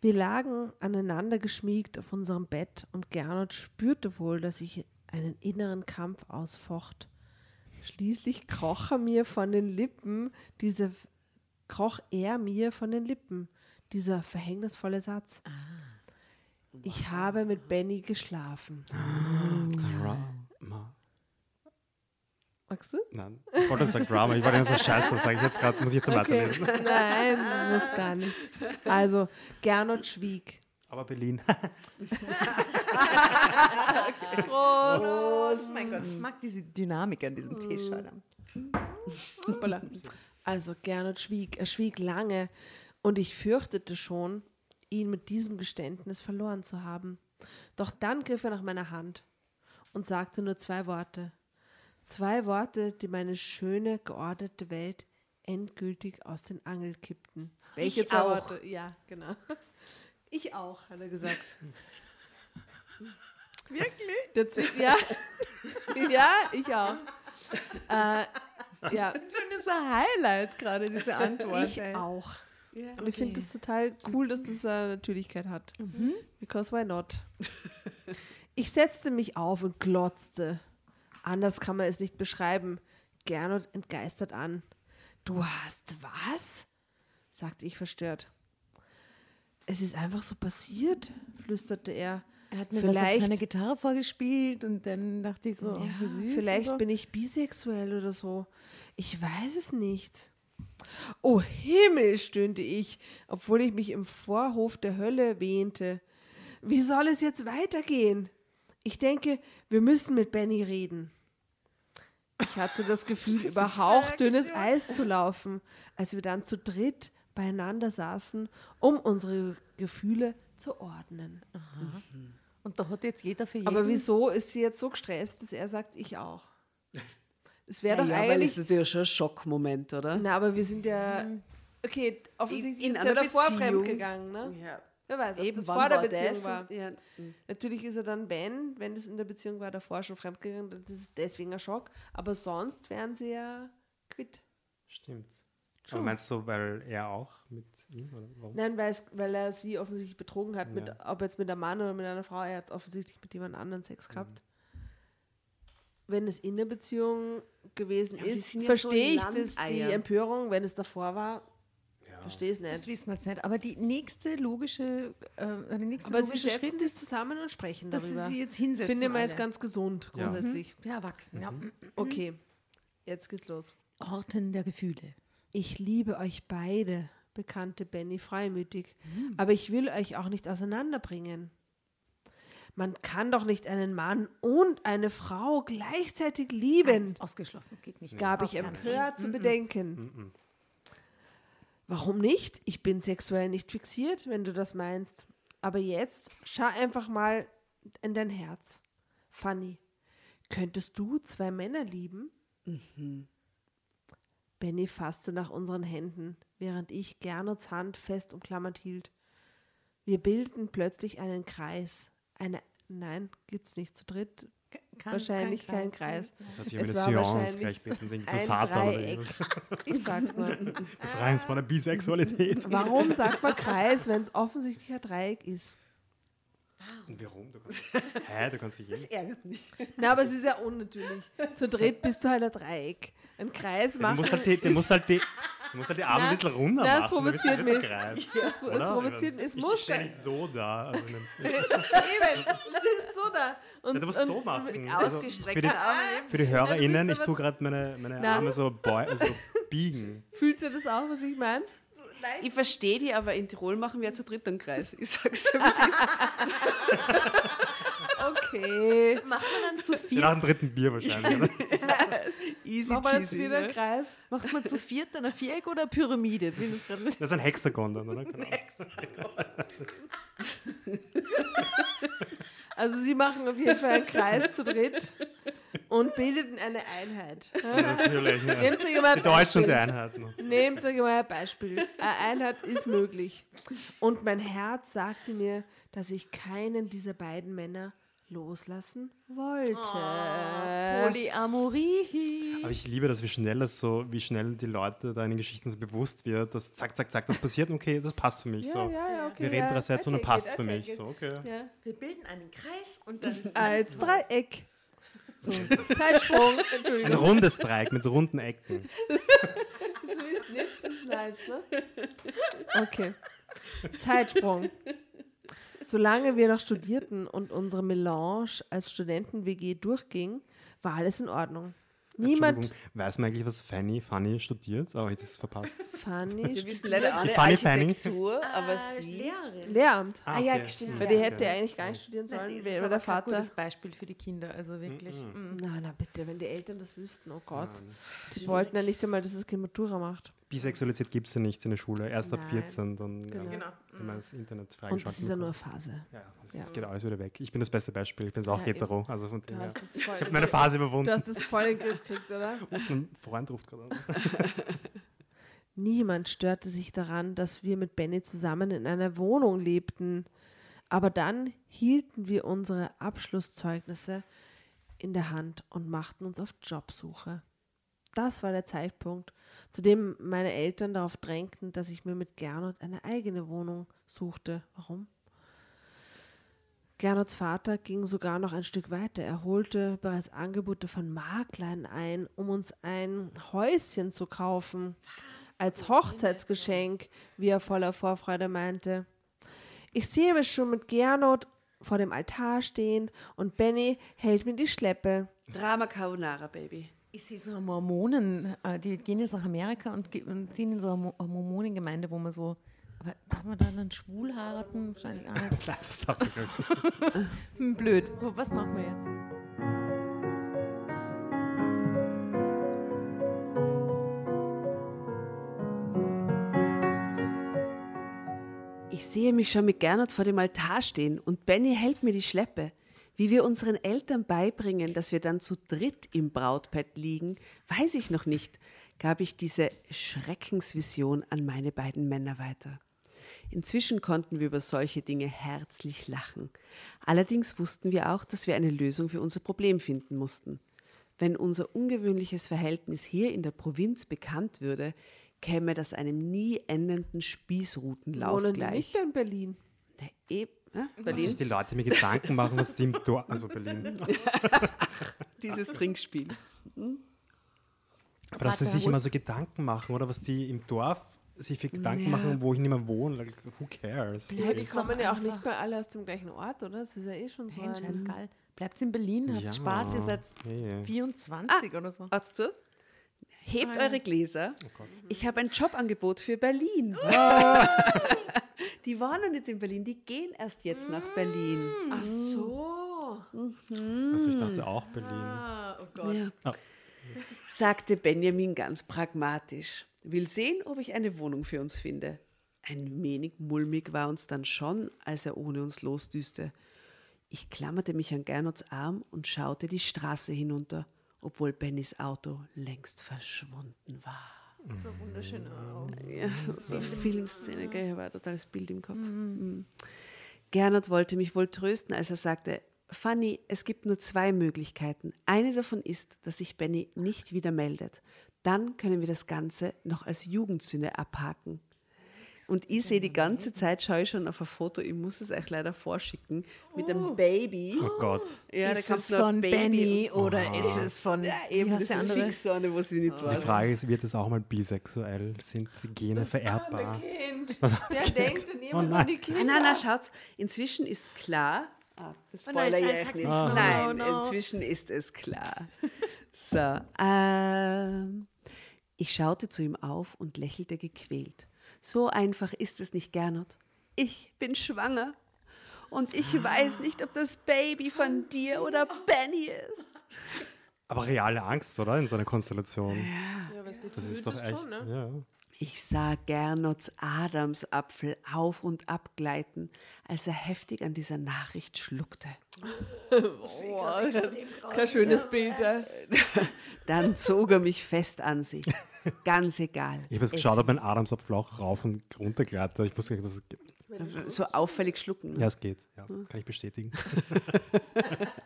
C: wir lagen aneinander geschmiegt auf unserem Bett und Gernot spürte wohl, dass ich einen inneren Kampf ausfocht. Schließlich kroch er mir von den Lippen, diese, kroch er mir von den Lippen, dieser verhängnisvolle Satz. Ich habe mit Benny geschlafen.
A: Drama.
C: Magst du?
A: Nein, ich wollte sagen Drama. Ich wollte immer so scheiße sagen. Ich jetzt gerade, muss ich jetzt so weiterlesen.
C: Nein, muss gar nichts. Also, Gernot schwieg.
A: Aber Berlin.
B: Oh mein Gott, ich mag diese Dynamik an diesem Tisch. Alter.
C: Hoppala. Also Gernot schwieg, er schwieg lange und ich fürchtete schon, ihn mit diesem Geständnis verloren zu haben. Doch dann griff er nach meiner Hand und sagte nur zwei Worte. Zwei Worte, die meine schöne, geordnete Welt endgültig aus den Angeln kippten. Welche
B: Ich
C: zwei
B: auch.
C: Worte? Ja, genau. Ich auch, hat er gesagt.
B: Wirklich?
C: Der ja. ja, ich auch. Äh, ja,
B: Schon dieser Highlight gerade, diese Antwort.
C: ich
B: ey.
C: auch. Und ich finde das total cool, dass das eine Natürlichkeit hat. Because why not? Ich setzte mich auf und glotzte. Anders kann man es nicht beschreiben. Gernot entgeistert an. Du hast was? sagte ich verstört. Es ist einfach so passiert, flüsterte er.
B: Er hat mir was auf
C: Vielleicht-
B: seiner Gitarre vorgespielt und dann dachte ich so, oh, wie süß.
C: Vielleicht
B: so.
C: bin ich bisexuell oder so. Ich weiß es nicht. Oh Himmel, stöhnte ich, obwohl ich mich im Vorhof der Hölle wähnte. Wie soll es jetzt weitergehen? Ich denke, wir müssen mit Benny reden. Ich hatte das Gefühl, über hauchdünnes Eis zu laufen, als wir dann zu dritt beieinander saßen, um unsere Gefühle zu ordnen.
B: Und da hat jetzt jeder für jeden.
C: Aber wieso ist sie jetzt so gestresst, dass er sagt, ich auch? Es wäre
E: Ja,
C: doch
E: ja, weil es
C: eigentlich.
E: ist natürlich schon ein Schockmoment, oder?
C: Na, aber wir sind ja. Okay, offensichtlich
E: In- in
C: ist der davor
E: Beziehung.
C: fremdgegangen, ne?
E: Ja.
C: Wer weiß, ob das
E: wann
C: vor der
E: war
C: Beziehung
E: das?
C: war.
E: Ja.
C: Natürlich ist er dann Ben, wenn das in der Beziehung war, davor schon fremdgegangen. Das ist deswegen ein Schock. Aber sonst wären sie ja quitt.
A: Stimmt. Aber meinst du, weil er auch mit ihm? Oder warum?
C: Nein, weil, er sie offensichtlich betrogen hat, mit,
A: Ja.
C: ob jetzt mit einem Mann oder mit einer Frau. Er hat offensichtlich mit jemand anderen Sex gehabt. Wenn es in der Beziehung gewesen
E: Ja,
C: ist,
E: ja so
C: verstehe ich das, die. Empörung. Wenn es davor war,
A: Ja.
C: verstehe es
B: das
C: nicht.
B: wissen wir jetzt nicht. Aber die nächste logische, äh, der nächste
C: Aber sie
B: logische
C: setzen
B: Schritt
C: sich
B: ist,
C: zusammen und sprechen
B: dass
C: darüber.
B: sie sich jetzt
C: Das
B: hinsetzen.
C: finde ich mal jetzt ganz gesund,
A: Ja.
C: grundsätzlich.
B: Ja, erwachsen, ja.
C: Okay, jetzt geht's los.
B: Orten der Gefühle.
C: Ich liebe euch beide, bekannte Benny freimütig,
B: Hm.
C: aber ich will euch auch nicht auseinanderbringen. Man kann doch nicht einen Mann und eine Frau gleichzeitig lieben,
B: Eins Ausgeschlossen, geht nicht.
C: gab ich empört zu bedenken. Warum nicht? Ich bin sexuell nicht fixiert, wenn du das meinst. Aber jetzt schau einfach mal in dein Herz. Fanny, könntest du zwei Männer lieben? Benny fasste nach unseren Händen, während ich Gernerts Hand fest umklammert hielt. Wir bildeten plötzlich einen Kreis. Eine, nein, gibt's nicht zu dritt.
B: Kein-
C: Wahrscheinlich kein Kreis.
A: Das hört sich
C: Es war wahrscheinlich
A: gleich bitten sie zu
C: ein
A: Satan oder
C: Dreieck. Ich sag's nur.
A: Befreien uns von der Bisexualität.
C: Warum sagt man Kreis, wenn es offensichtlich ein Dreieck ist?
A: Und warum? Du kannst, hä, du kannst dich jeden.
E: Ärgert mich.
C: Na, aber es ist ja unnatürlich. Zu dritt bist du halt ein Dreieck. Ein Kreis
A: Du
C: machen.
A: musst halt die, du musst halt die, du musst halt die Arme ein bisschen runter
C: Nein,
A: machen.
C: das
A: du
C: provoziert mich.
A: Kreis,
C: Das, das
A: oder?
C: provoziert mich. Es
A: ich,
C: muss
A: ich stehe
C: sein.
A: nicht so da. Also
C: Eben, du stehst so da. Und,
A: ja, du musst
C: und
A: so machen.
C: Mit
A: Also
C: ausgestreckten
A: für, die,
C: Armen.
A: für die HörerInnen, ich tue gerade meine, meine. Arme so, boi, so biegen.
C: Fühlst du das auch, was ich meine?
E: Ich verstehe die, aber in Tirol machen wir zu dritt einen Kreis. Ich sag's dir, was ist.
C: Okay.
B: Macht man dann zu
A: Nach
B: viert,
A: dem dritten Bier wahrscheinlich.
E: Easy
C: Machen wir jetzt wieder einen
E: ne?
C: Kreis?
B: macht man zu viert dann ein Viereck oder eine Pyramide?
A: Das ist ein Hexagon dann, oder? Keine Ahnung.
C: Also sie machen auf jeden Fall einen Kreis zu dritt und bildeten eine Einheit.
A: Natürlich. Ja.
C: Nehmt euch mal
A: Die
C: ein
A: Deutschen und die
C: Beispiel.
A: Einheiten.
C: Nehmt euch mal ein Beispiel. Eine Einheit ist möglich. Und mein Herz sagte mir, dass ich keinen dieser beiden Männer loslassen wollte.
B: Polyamorie.
A: Aber ich liebe das, wie schnell das so, wie schnell die Leute da in den Geschichten so bewusst wird, dass zack, zack, zack, das passiert, okay, das passt für mich.
C: Ja,
A: so.
C: ja, ja, okay,
A: Wir reden
C: ja.
A: drei Sätze und dann passt
C: it,
A: es für mich. So, okay.
C: Ja.
B: Wir bilden einen Kreis und dann ist
C: Als Dreieck. So, Zeitsprung.
A: Ein
C: Entschuldigung.
A: rundes Dreieck mit runden Ecken.
C: So wie Snips und Slides, ne? Okay. Zeitsprung. Solange wir noch studierten und unsere Melange als Studenten-WG durchging, war alles in Ordnung. Niemand.
A: Entschuldigung, weiß man eigentlich, was Fanny, Fanny studiert? Aber ich das verpasst.
C: Fanny.
E: Wir wissen leider alle
A: Fanny Fanny?
E: Architektur, aber
B: Ah,
E: sie...
B: Lehrerin.
C: Lehramt.
B: Ah, ja,
A: okay.
B: stimmt.
C: Weil
B: ja.
C: die hätte eigentlich gar nicht studieren
B: Nein,
C: sollen,
B: das
C: wäre
B: ist
C: der Vater.
B: gutes Beispiel für die Kinder, also wirklich. mm.
C: Na, na bitte, wenn die Eltern das wüssten, oh Gott. Die wollten ja nicht einmal, dass das Kind Matura macht.
A: Bisexualität gibt es ja nicht in der Schule. Erst ab
C: Nein.
A: 14, dann
C: Genau.
A: ja,
B: Genau.
A: Wenn man das Internet
C: Und
A: freigeschaltet
C: das ist ja nur eine. Phase.
A: Ja, das,
C: Ja.
A: geht alles wieder weg. Ich bin das beste Beispiel. Ich bin auch
C: Ja,
A: hetero. Also von
C: Du
A: dem her. Ich habe meine Phase
C: du
A: überwunden.
C: hast das voll in den Griff gekriegt, oder?
A: Uff, mein Freund ruft gerade an.
C: Niemand störte sich daran, dass wir mit Benny zusammen in einer Wohnung lebten. Aber dann hielten wir unsere Abschlusszeugnisse in der Hand und machten uns auf Jobsuche. Das war der Zeitpunkt, zu dem meine Eltern darauf drängten, dass ich mir mit Gernot eine eigene Wohnung suchte. Warum? Gernots Vater ging sogar noch ein Stück weiter. Er holte bereits Angebote von Maklern ein, um uns ein Häuschen zu kaufen. Als Hochzeitsgeschenk, wie er voller Vorfreude meinte. Ich sehe mich schon mit Gernot vor dem Altar stehen und Benny hält mir die Schleppe.
E: Drama Carbonara, Baby.
B: Ich sehe so Mormonen, äh, die gehen jetzt nach Amerika und, ziehen in so eine Mo- Mormonengemeinde, wo man so, aber darf man da dann schwul heiraten? Wahrscheinlich auch nicht.
A: Das darf ich nicht.
B: Hm, Blöd. Was machen wir jetzt?
E: Ich sehe mich schon mit Gernot vor dem Altar stehen und Benny hält mir die Schleppe. Wie wir unseren Eltern beibringen, dass wir dann zu dritt im Brautbett liegen, weiß ich noch nicht, gab ich diese Schreckensvision an meine beiden Männer weiter. Inzwischen konnten wir über solche Dinge herzlich lachen. Allerdings wussten wir auch, dass wir eine Lösung für unser Problem finden mussten. Wenn unser ungewöhnliches Verhältnis hier in der Provinz bekannt würde, käme das einem nie endenden Spießrutenlauf
C: Wohnen
E: gleich.
C: nicht in Berlin?
E: Der e ja,
A: Dass sich
E: Berlin,
A: die Leute mir Gedanken machen, was die im Dorf, also Berlin.
E: dieses Trinkspiel.
A: Aber dass sie sich immer so Gedanken machen, oder was die im Dorf sich für Gedanken
E: Ja.
A: machen, wo ich nicht mehr wohne. Like, who cares?
C: Ja, die kommen ja auch nicht mehr alle aus dem gleichen Ort, oder? Das ist ja eh schon so
B: Nein,
C: ein...
B: scheißegal. Bleibt in Berlin, habt
A: Ja.
B: Spaß, ihr seid
A: Hey.
B: 24 oder so.
E: Hört zu. Hebt eure Gläser.
A: Oh Gott.
E: Ich habe ein Jobangebot für Berlin. Die waren noch nicht in Berlin, die gehen erst jetzt nach Berlin.
C: Ach so.
A: Also ich dachte auch Berlin.
C: Ah, oh Gott.
E: Ja.
A: Ah.
E: Sagte Benjamin ganz pragmatisch. Will sehen, ob ich eine Wohnung für uns finde. Ein wenig mulmig war uns dann schon, als er ohne uns losdüste. Ich klammerte mich an Gernots Arm und schaute die Straße hinunter, obwohl Bennys Auto längst verschwunden war.
C: So wunderschöne Augen.
E: Ja, so Filmszene, gell? Ich habe ein totales Bild im Kopf. Mhm. Gernot wollte mich wohl trösten, als er sagte, Fanny, es gibt nur zwei Möglichkeiten. Eine davon ist, dass sich Benny nicht wieder meldet. Dann können wir das Ganze noch als Jugendsünde abhaken. Und ich sehe die ganze Zeit, schaue ich schon auf ein Foto, ich muss es euch leider vorschicken, mit einem Baby.
A: Oh Gott.
E: Ja, da
B: ist
E: kommt
B: es von
E: Baby
B: Benny oder ist es von
E: Ja, eben, das ist
B: andere?
E: fix so eine, was ich nicht
A: Die
E: weiß.
A: Frage ist, wird es auch mal bisexuell? Sind die Gene vererbbar?
C: Kind. Der denkt dann immer
A: Oh
C: an
A: nein.
C: die Kinder.
E: Nein, nein, nein, schaut, inzwischen ist klar, ah, das
C: Oh nein,
E: spoiler ich
C: nein,
E: euch
C: sag's
E: nicht.
C: nicht.
A: Ah.
E: Nein,
C: No, no.
E: inzwischen ist es klar. So, ähm, ich schaute zu ihm auf und lächelte gequält. So einfach ist es nicht, Gernot. Ich bin schwanger. Und ich weiß nicht, ob das Baby von dir oder Benny ist.
A: Aber reale Angst, oder? In so einer Konstellation.
C: Ja, was dich
A: Das ist doch echt.
C: schon, ne?
A: ja.
E: Ich sah Gernots Adamsapfel auf und ab gleiten, als er heftig an dieser Nachricht schluckte.
C: Oh, das ist kein schönes Bild. Ja.
E: Dann zog er mich fest an sich. Ganz egal.
A: Ich habe jetzt geschaut, ob mein Adamsapfel auch rauf und runter gleitet. Ich wusste gar nicht, dass es geht.
E: So auffällig schlucken.
A: Ja, es geht. Ja, kann ich bestätigen.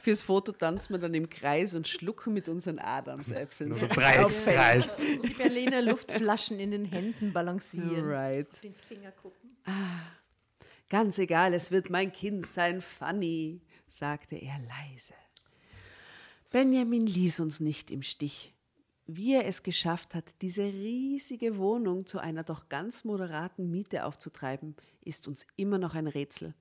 E: Fürs Foto tanzen wir dann im Kreis und schlucken mit unseren Adamsäpfeln.
A: So Breitkreis.
B: Die Berliner Luftflaschen in den Händen balancieren.
E: Right.
B: Den Finger gucken.
E: Ganz egal, es wird mein Kind sein, Fanny, sagte er leise. Benjamin ließ uns nicht im Stich. Wie er es geschafft hat, diese riesige Wohnung zu einer doch ganz moderaten Miete aufzutreiben, ist uns immer noch ein Rätsel.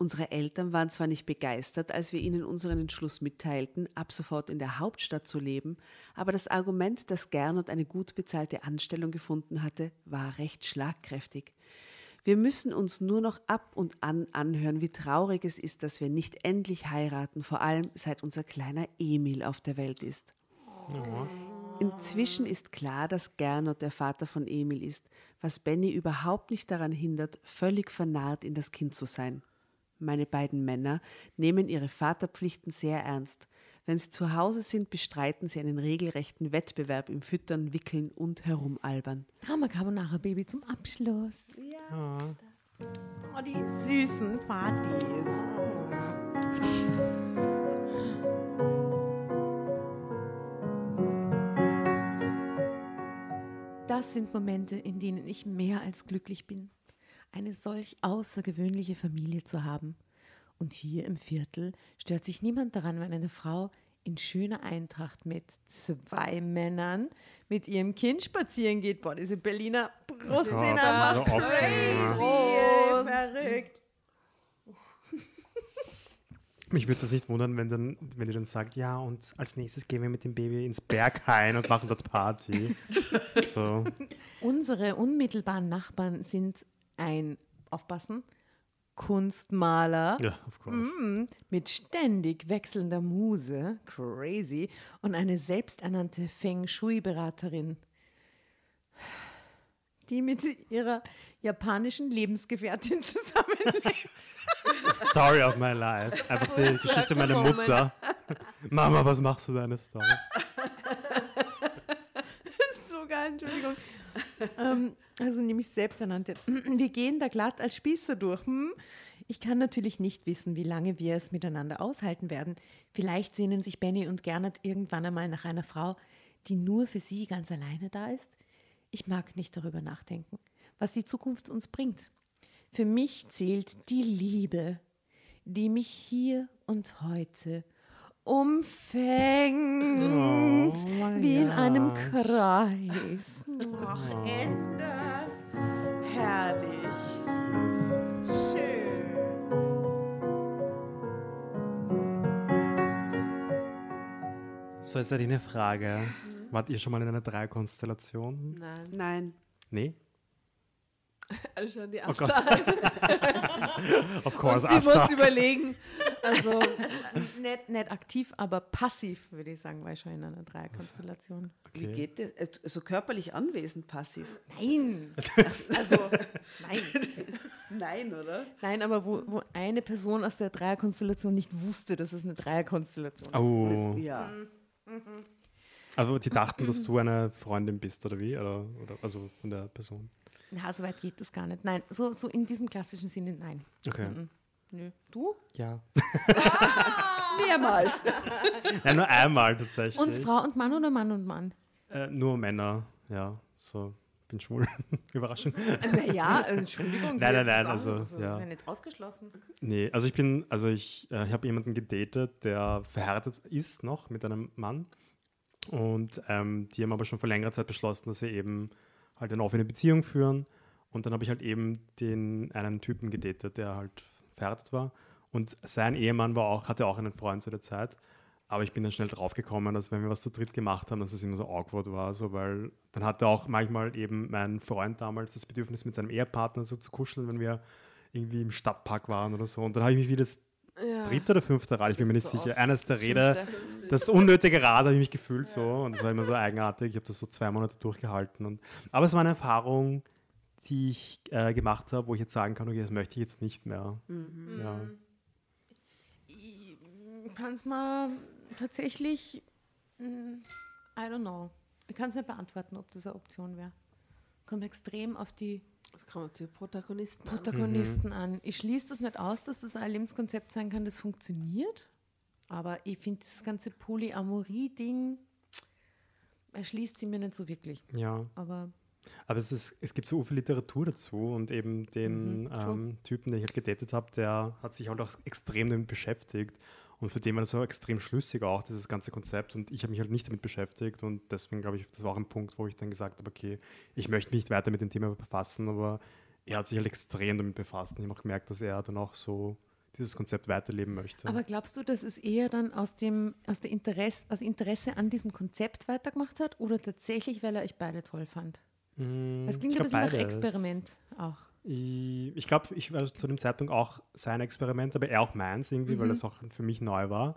E: Unsere Eltern waren zwar nicht begeistert, als wir ihnen unseren Entschluss mitteilten, ab sofort in der Hauptstadt zu leben, aber das Argument, dass Gernot eine gut bezahlte Anstellung gefunden hatte, war recht schlagkräftig. Wir müssen uns nur noch ab und an anhören, wie traurig es ist, dass wir nicht endlich heiraten, vor allem seit unser kleiner Emil auf der Welt ist. Inzwischen ist klar, dass Gernot der Vater von Emil ist, was Benny überhaupt nicht daran hindert, völlig vernarrt in das Kind zu sein. Meine beiden Männer nehmen ihre Vaterpflichten sehr ernst. Wenn sie zu Hause sind, bestreiten sie einen regelrechten Wettbewerb im Füttern, Wickeln und Herumalbern.
B: Drama Carbonara Baby zum Abschluss.
A: Ah.
B: Oh, die süßen Partys. Das sind Momente, in denen ich mehr als glücklich bin, eine solch außergewöhnliche Familie zu haben. Und hier im Viertel stört sich niemand daran, wenn eine Frau in schöner Eintracht mit zwei Männern mit ihrem Kind spazieren geht. Boah, diese Berliner Brust einfach
A: so
B: crazy, ey, verrückt.
A: Mich würde es nicht wundern, wenn, dann, wenn die dann sagt, ja, und als nächstes gehen wir mit dem Baby ins Berghain und machen dort Party. so.
B: Unsere unmittelbaren Nachbarn sind ein, aufpassen, Kunstmaler
A: Ja,
B: mm, mit ständig wechselnder Muse, crazy, und eine selbsternannte Feng Shui-Beraterin, die mit ihrer japanischen Lebensgefährtin zusammenlebt.
A: Story of my life. Einfach die Geschichte meiner Mutter. Mama, was machst du deine Story?
B: so geil, Entschuldigung. ähm, also nämlich selbsternannte. Wir gehen da glatt als Spießer durch. Hm? Ich kann natürlich nicht wissen, wie lange wir es miteinander aushalten werden. Vielleicht sehnen sich Benny und Gernot irgendwann einmal nach einer Frau, die nur für sie ganz alleine da ist. Ich mag nicht darüber nachdenken, was die Zukunft uns bringt. Für mich zählt die Liebe, die mich hier und heute umfängt, wie in einem Kreis. Ach, Ende. Herrlich. Schön.
A: So, jetzt hätte ich eine Frage. Wart ihr schon mal in einer Dreierkonstellation?
C: Nein.
E: Nein.
A: Nee?
C: Also schon die
A: Oh Gott. of course,
C: Sie
A: Asta.
C: muss überlegen. Also,
B: Nicht, nicht aktiv, aber passiv, würde ich sagen, war ich schon in einer Dreierkonstellation.
E: Wie
A: Okay.
E: geht das? Äh, So körperlich anwesend, passiv.
B: Nein. Also, nein.
E: Nein, oder?
B: Nein, aber wo, wo eine Person aus der Dreierkonstellation nicht wusste, dass es eine Dreierkonstellation ist.
A: Oh.
E: Ja.
A: Also die dachten, dass du eine Freundin bist, oder wie? Oder, oder also von der Person.
B: Na, so weit geht das gar nicht. Nein, so, so in diesem klassischen Sinne, nein.
A: Okay.
B: Mhm. Nö. Du?
A: Ja.
E: Mehrmals.
A: ja, nur einmal tatsächlich.
B: Und Frau und Mann oder Mann und Mann?
A: Äh, nur Männer, ja. So, bin schwul. Überraschung.
B: Naja, Entschuldigung.
A: Nein, nein, nein, also,
B: das
A: ja.
B: ist ja nicht ausgeschlossen.
A: Nee, also ich bin, also ich, äh, ich habe jemanden gedatet, der verheiratet ist noch mit einem Mann. Und ähm, die haben aber schon vor längerer Zeit beschlossen, dass sie eben halt eine offene Beziehung führen. Und dann habe ich halt eben den einen Typen gedatet, der halt verheiratet war. Und sein Ehemann war auch, hatte auch einen Freund zu der Zeit. Aber ich bin dann schnell draufgekommen, dass wenn wir was zu dritt gemacht haben, dass es immer so awkward war. So, weil dann hatte auch manchmal eben mein Freund damals das Bedürfnis, mit seinem Ehepartner so zu kuscheln, wenn wir irgendwie im Stadtpark waren oder so. Und dann habe ich mich wie das dritte oder fünfte Rad, ich bin mir nicht sicher, eines der
C: fünfte?
A: das unnötige Rad habe ich mich gefühlt so. Und das war immer so eigenartig. Ich habe das so zwei Monate durchgehalten. Und, aber es war eine Erfahrung, die ich äh, gemacht habe, wo ich jetzt sagen kann, okay, das möchte ich jetzt nicht mehr. Ja.
B: Ich kann es mal tatsächlich, mm, I don't know. Ich kann es nicht beantworten, ob das eine Option wäre. Kommt extrem auf die
C: kommt auf die Protagonisten an.
B: Protagonisten an. Ich schließe das nicht aus, dass das ein Lebenskonzept sein kann, das funktioniert. Aber ich finde das ganze Polyamorie-Ding erschließt sie mir nicht so wirklich.
A: ja.
B: Aber
A: Aber es, ist, es gibt so viel Literatur dazu und eben den
B: Mhm,
A: ähm, Typen, den ich halt gedatet habe, der hat sich halt auch extrem damit beschäftigt und für den war das so extrem schlüssig auch, dieses ganze Konzept und ich habe mich halt nicht damit beschäftigt und deswegen glaube ich, das war auch ein Punkt, wo ich dann gesagt habe, okay, ich möchte mich nicht weiter mit dem Thema befassen, aber er hat sich halt extrem damit befasst und ich habe auch gemerkt, dass er dann auch so dieses Konzept weiterleben möchte.
B: Aber glaubst du, dass es eher dann aus dem aus der Interesse, aus Interesse an diesem Konzept weitergemacht hat oder tatsächlich, weil er euch beide toll fand?
A: Mm,
B: Es klingt
A: ich
B: ein bisschen nach
A: beides.
B: Experiment auch.
A: Ich, ich glaube, ich war zu dem Zeitpunkt auch sein Experiment, aber er auch meins irgendwie, weil das auch für mich neu war.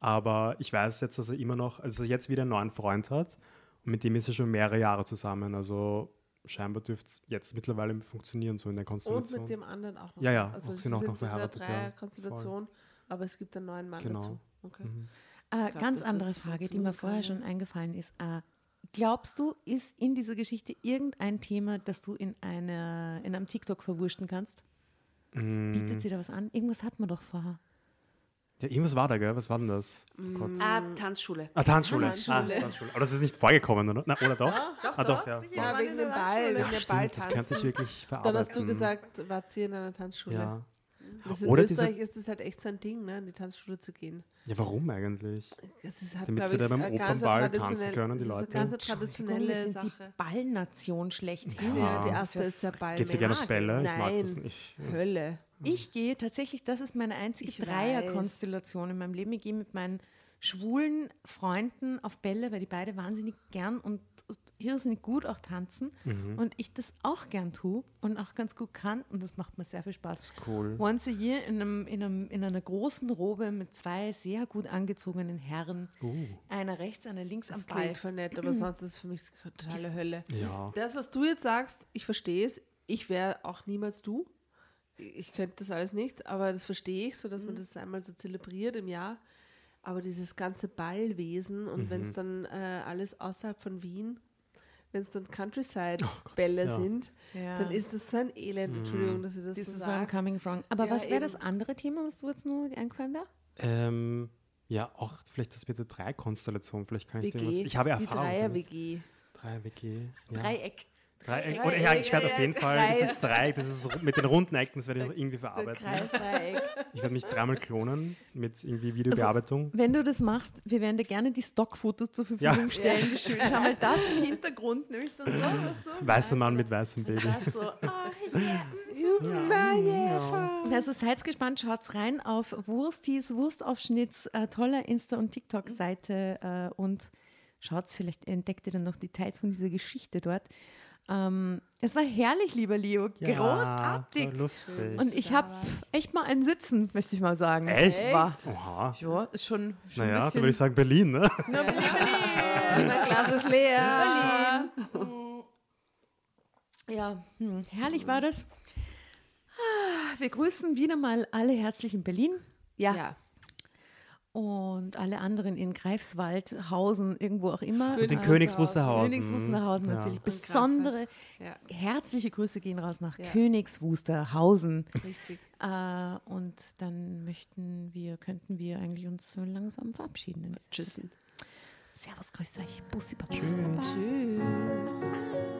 A: Aber ich weiß jetzt, dass er immer noch, also jetzt wieder einen neuen Freund hat und mit dem ist er schon mehrere Jahre zusammen. Also scheinbar dürfte es jetzt mittlerweile funktionieren, so in der
C: Und
A: Konstellation.
C: mit dem anderen auch noch.
A: Ja, ja,
C: Also
A: auch
C: sie
A: sind auch noch
C: in der
A: verheiratet, ja.
C: Dreierkonstellation, aber es gibt einen neuen Mann
A: Genau.
C: dazu. Okay.
B: Äh,
C: glaub,
B: ganz andere Frage, die mir vorher schon eingefallen ist. Äh, glaubst du, ist in dieser Geschichte irgendein Thema, das du in, einer, in einem TikTok verwursten kannst?
A: Mm,
B: Bietet sie da was an? Irgendwas hat man doch vorher.
A: ja, irgendwas war da, gell? Was war denn das? Oh Gott.
E: Ah, Tanzschule.
A: Ah, Tanzschule.
C: Tanzschule.
A: Ah, Tanzschule. Aber das ist nicht vorgekommen, oder? Na, oder doch?
C: Doch,
A: ah, doch, ja.
C: Ja,
B: waren
C: wegen dem
B: der
C: Ball, wegen der
A: stimmt, das könnte ich wirklich
C: Dann
A: verarbeiten.
C: hast du gesagt, wart ihr in einer Tanzschule.
A: Ja.
C: Das in
A: Oder diese-
C: Österreich ist es halt echt so ein Ding, ne, in die Tanzschule zu gehen.
A: ja, warum eigentlich?
C: Das ist halt,
A: Damit sie
C: ich,
A: da beim
C: eine ganz
A: Opernball tanzen können, die
C: das ist
A: Leute.
C: eine ganz traditionelle
B: sind die
C: Sache.
B: Ballnation schlechthin.
A: Ja.
C: Ja, die
B: Das
C: erste ist der Ball.
A: Geht sie gerne auf Bälle? Ich mag
C: Nein,
A: das nicht. Ja.
C: Hölle.
B: Ich gehe tatsächlich, das ist meine einzige Dreierkonstellation in meinem Leben. Ich gehe mit meinen schwulen Freunden auf Bälle, weil die beide wahnsinnig gern und irrsinnig gut auch tanzen
A: Mhm.
B: und ich das auch gern tue und auch ganz gut kann und das macht mir sehr viel Spaß.
A: ist cool.
B: Once a year in, einem, in, einem, in einer großen Robe mit zwei sehr gut angezogenen Herren,
A: Uh,
B: einer rechts, einer links am
E: Das
B: Ball.
E: klingt voll nett, aber sonst ist es für mich totale Hölle.
A: ja.
E: Das, was du jetzt sagst, ich verstehe es. Ich wäre auch niemals du. Ich könnte das alles nicht, aber das verstehe ich, so dass man das einmal so zelebriert im Jahr. Aber dieses ganze Ballwesen und wenn es dann äh, alles außerhalb von Wien, wenn es dann Countryside-Bälle
A: ja.
E: sind,
B: Ja.
E: dann ist das so ein Elend. Entschuldigung, dass ich das
B: This
E: so
B: is where I'm
E: sage.
B: coming from. Aber
E: Ja,
B: was wäre das andere Thema, was du jetzt nur eingefallen wäre?
A: Ähm, ja, auch vielleicht das mit der Drei-Konstellation. Vielleicht kann ich dir was.
E: WG.
A: Ich habe
E: Die
A: Erfahrung. damit.
E: Dreier-WG.
A: Drei WG. Ja.
B: Dreieck.
A: Dreieck. Oder ja, ich werde auf jeden Fall
E: Kreis.
A: dieses Dreieck, das ist mit den runden Ecken, das werde ich noch irgendwie verarbeiten.
E: Kreisdreieck.
A: Ich werde mich dreimal klonen mit irgendwie Videobearbeitung.
B: Wenn du das machst, wir werden dir gerne die Stockfotos zur Verfügung
A: Ja.
B: stellen. Die schön. Schau mal das im Hintergrund, nämlich dann so, so.
A: Weißer Mann mit weißem Baby.
B: Das so. Ah, yeah. Also seid gespannt, schaut's rein auf Wurstis, Wurstaufschnitts, äh, toller Insta- und TikTok-Seite äh, und schaut's, vielleicht entdeckt ihr dann noch Details von dieser Geschichte dort. Ähm, es war herrlich, lieber Leo,
A: Ja,
B: großartig.
A: So lustig.
B: Und ich habe echt mal ein Sitzen, möchte ich mal sagen.
A: Echt?
B: War,
A: Oha.
B: ja, ist schon, schon
A: Naja,
B: ein
A: da
B: bisschen.
A: würde ich sagen Berlin, ne?
B: Na, Berlin,
E: Mein Glas ist leer.
B: Ja, hm, herrlich war das. Ah, Wir grüßen wieder mal alle herzlich in Berlin. Ja.
E: Ja.
B: Und alle anderen in Greifswald, Hausen, irgendwo auch immer.
A: Und in
E: Königs
A: Königs
E: Wusterhausen.
B: Königs Wusterhausen
A: Ja.
B: natürlich. Besondere,
E: Ja,
B: herzliche Grüße gehen raus nach
E: Ja.
B: Königs Wusterhausen.
E: richtig.
B: Äh, und dann möchten wir, könnten wir eigentlich uns so langsam verabschieden.
E: Tschüssen.
B: Servus, grüßt euch. Bussi, Baba.
A: Tschüss.
E: Tschüss.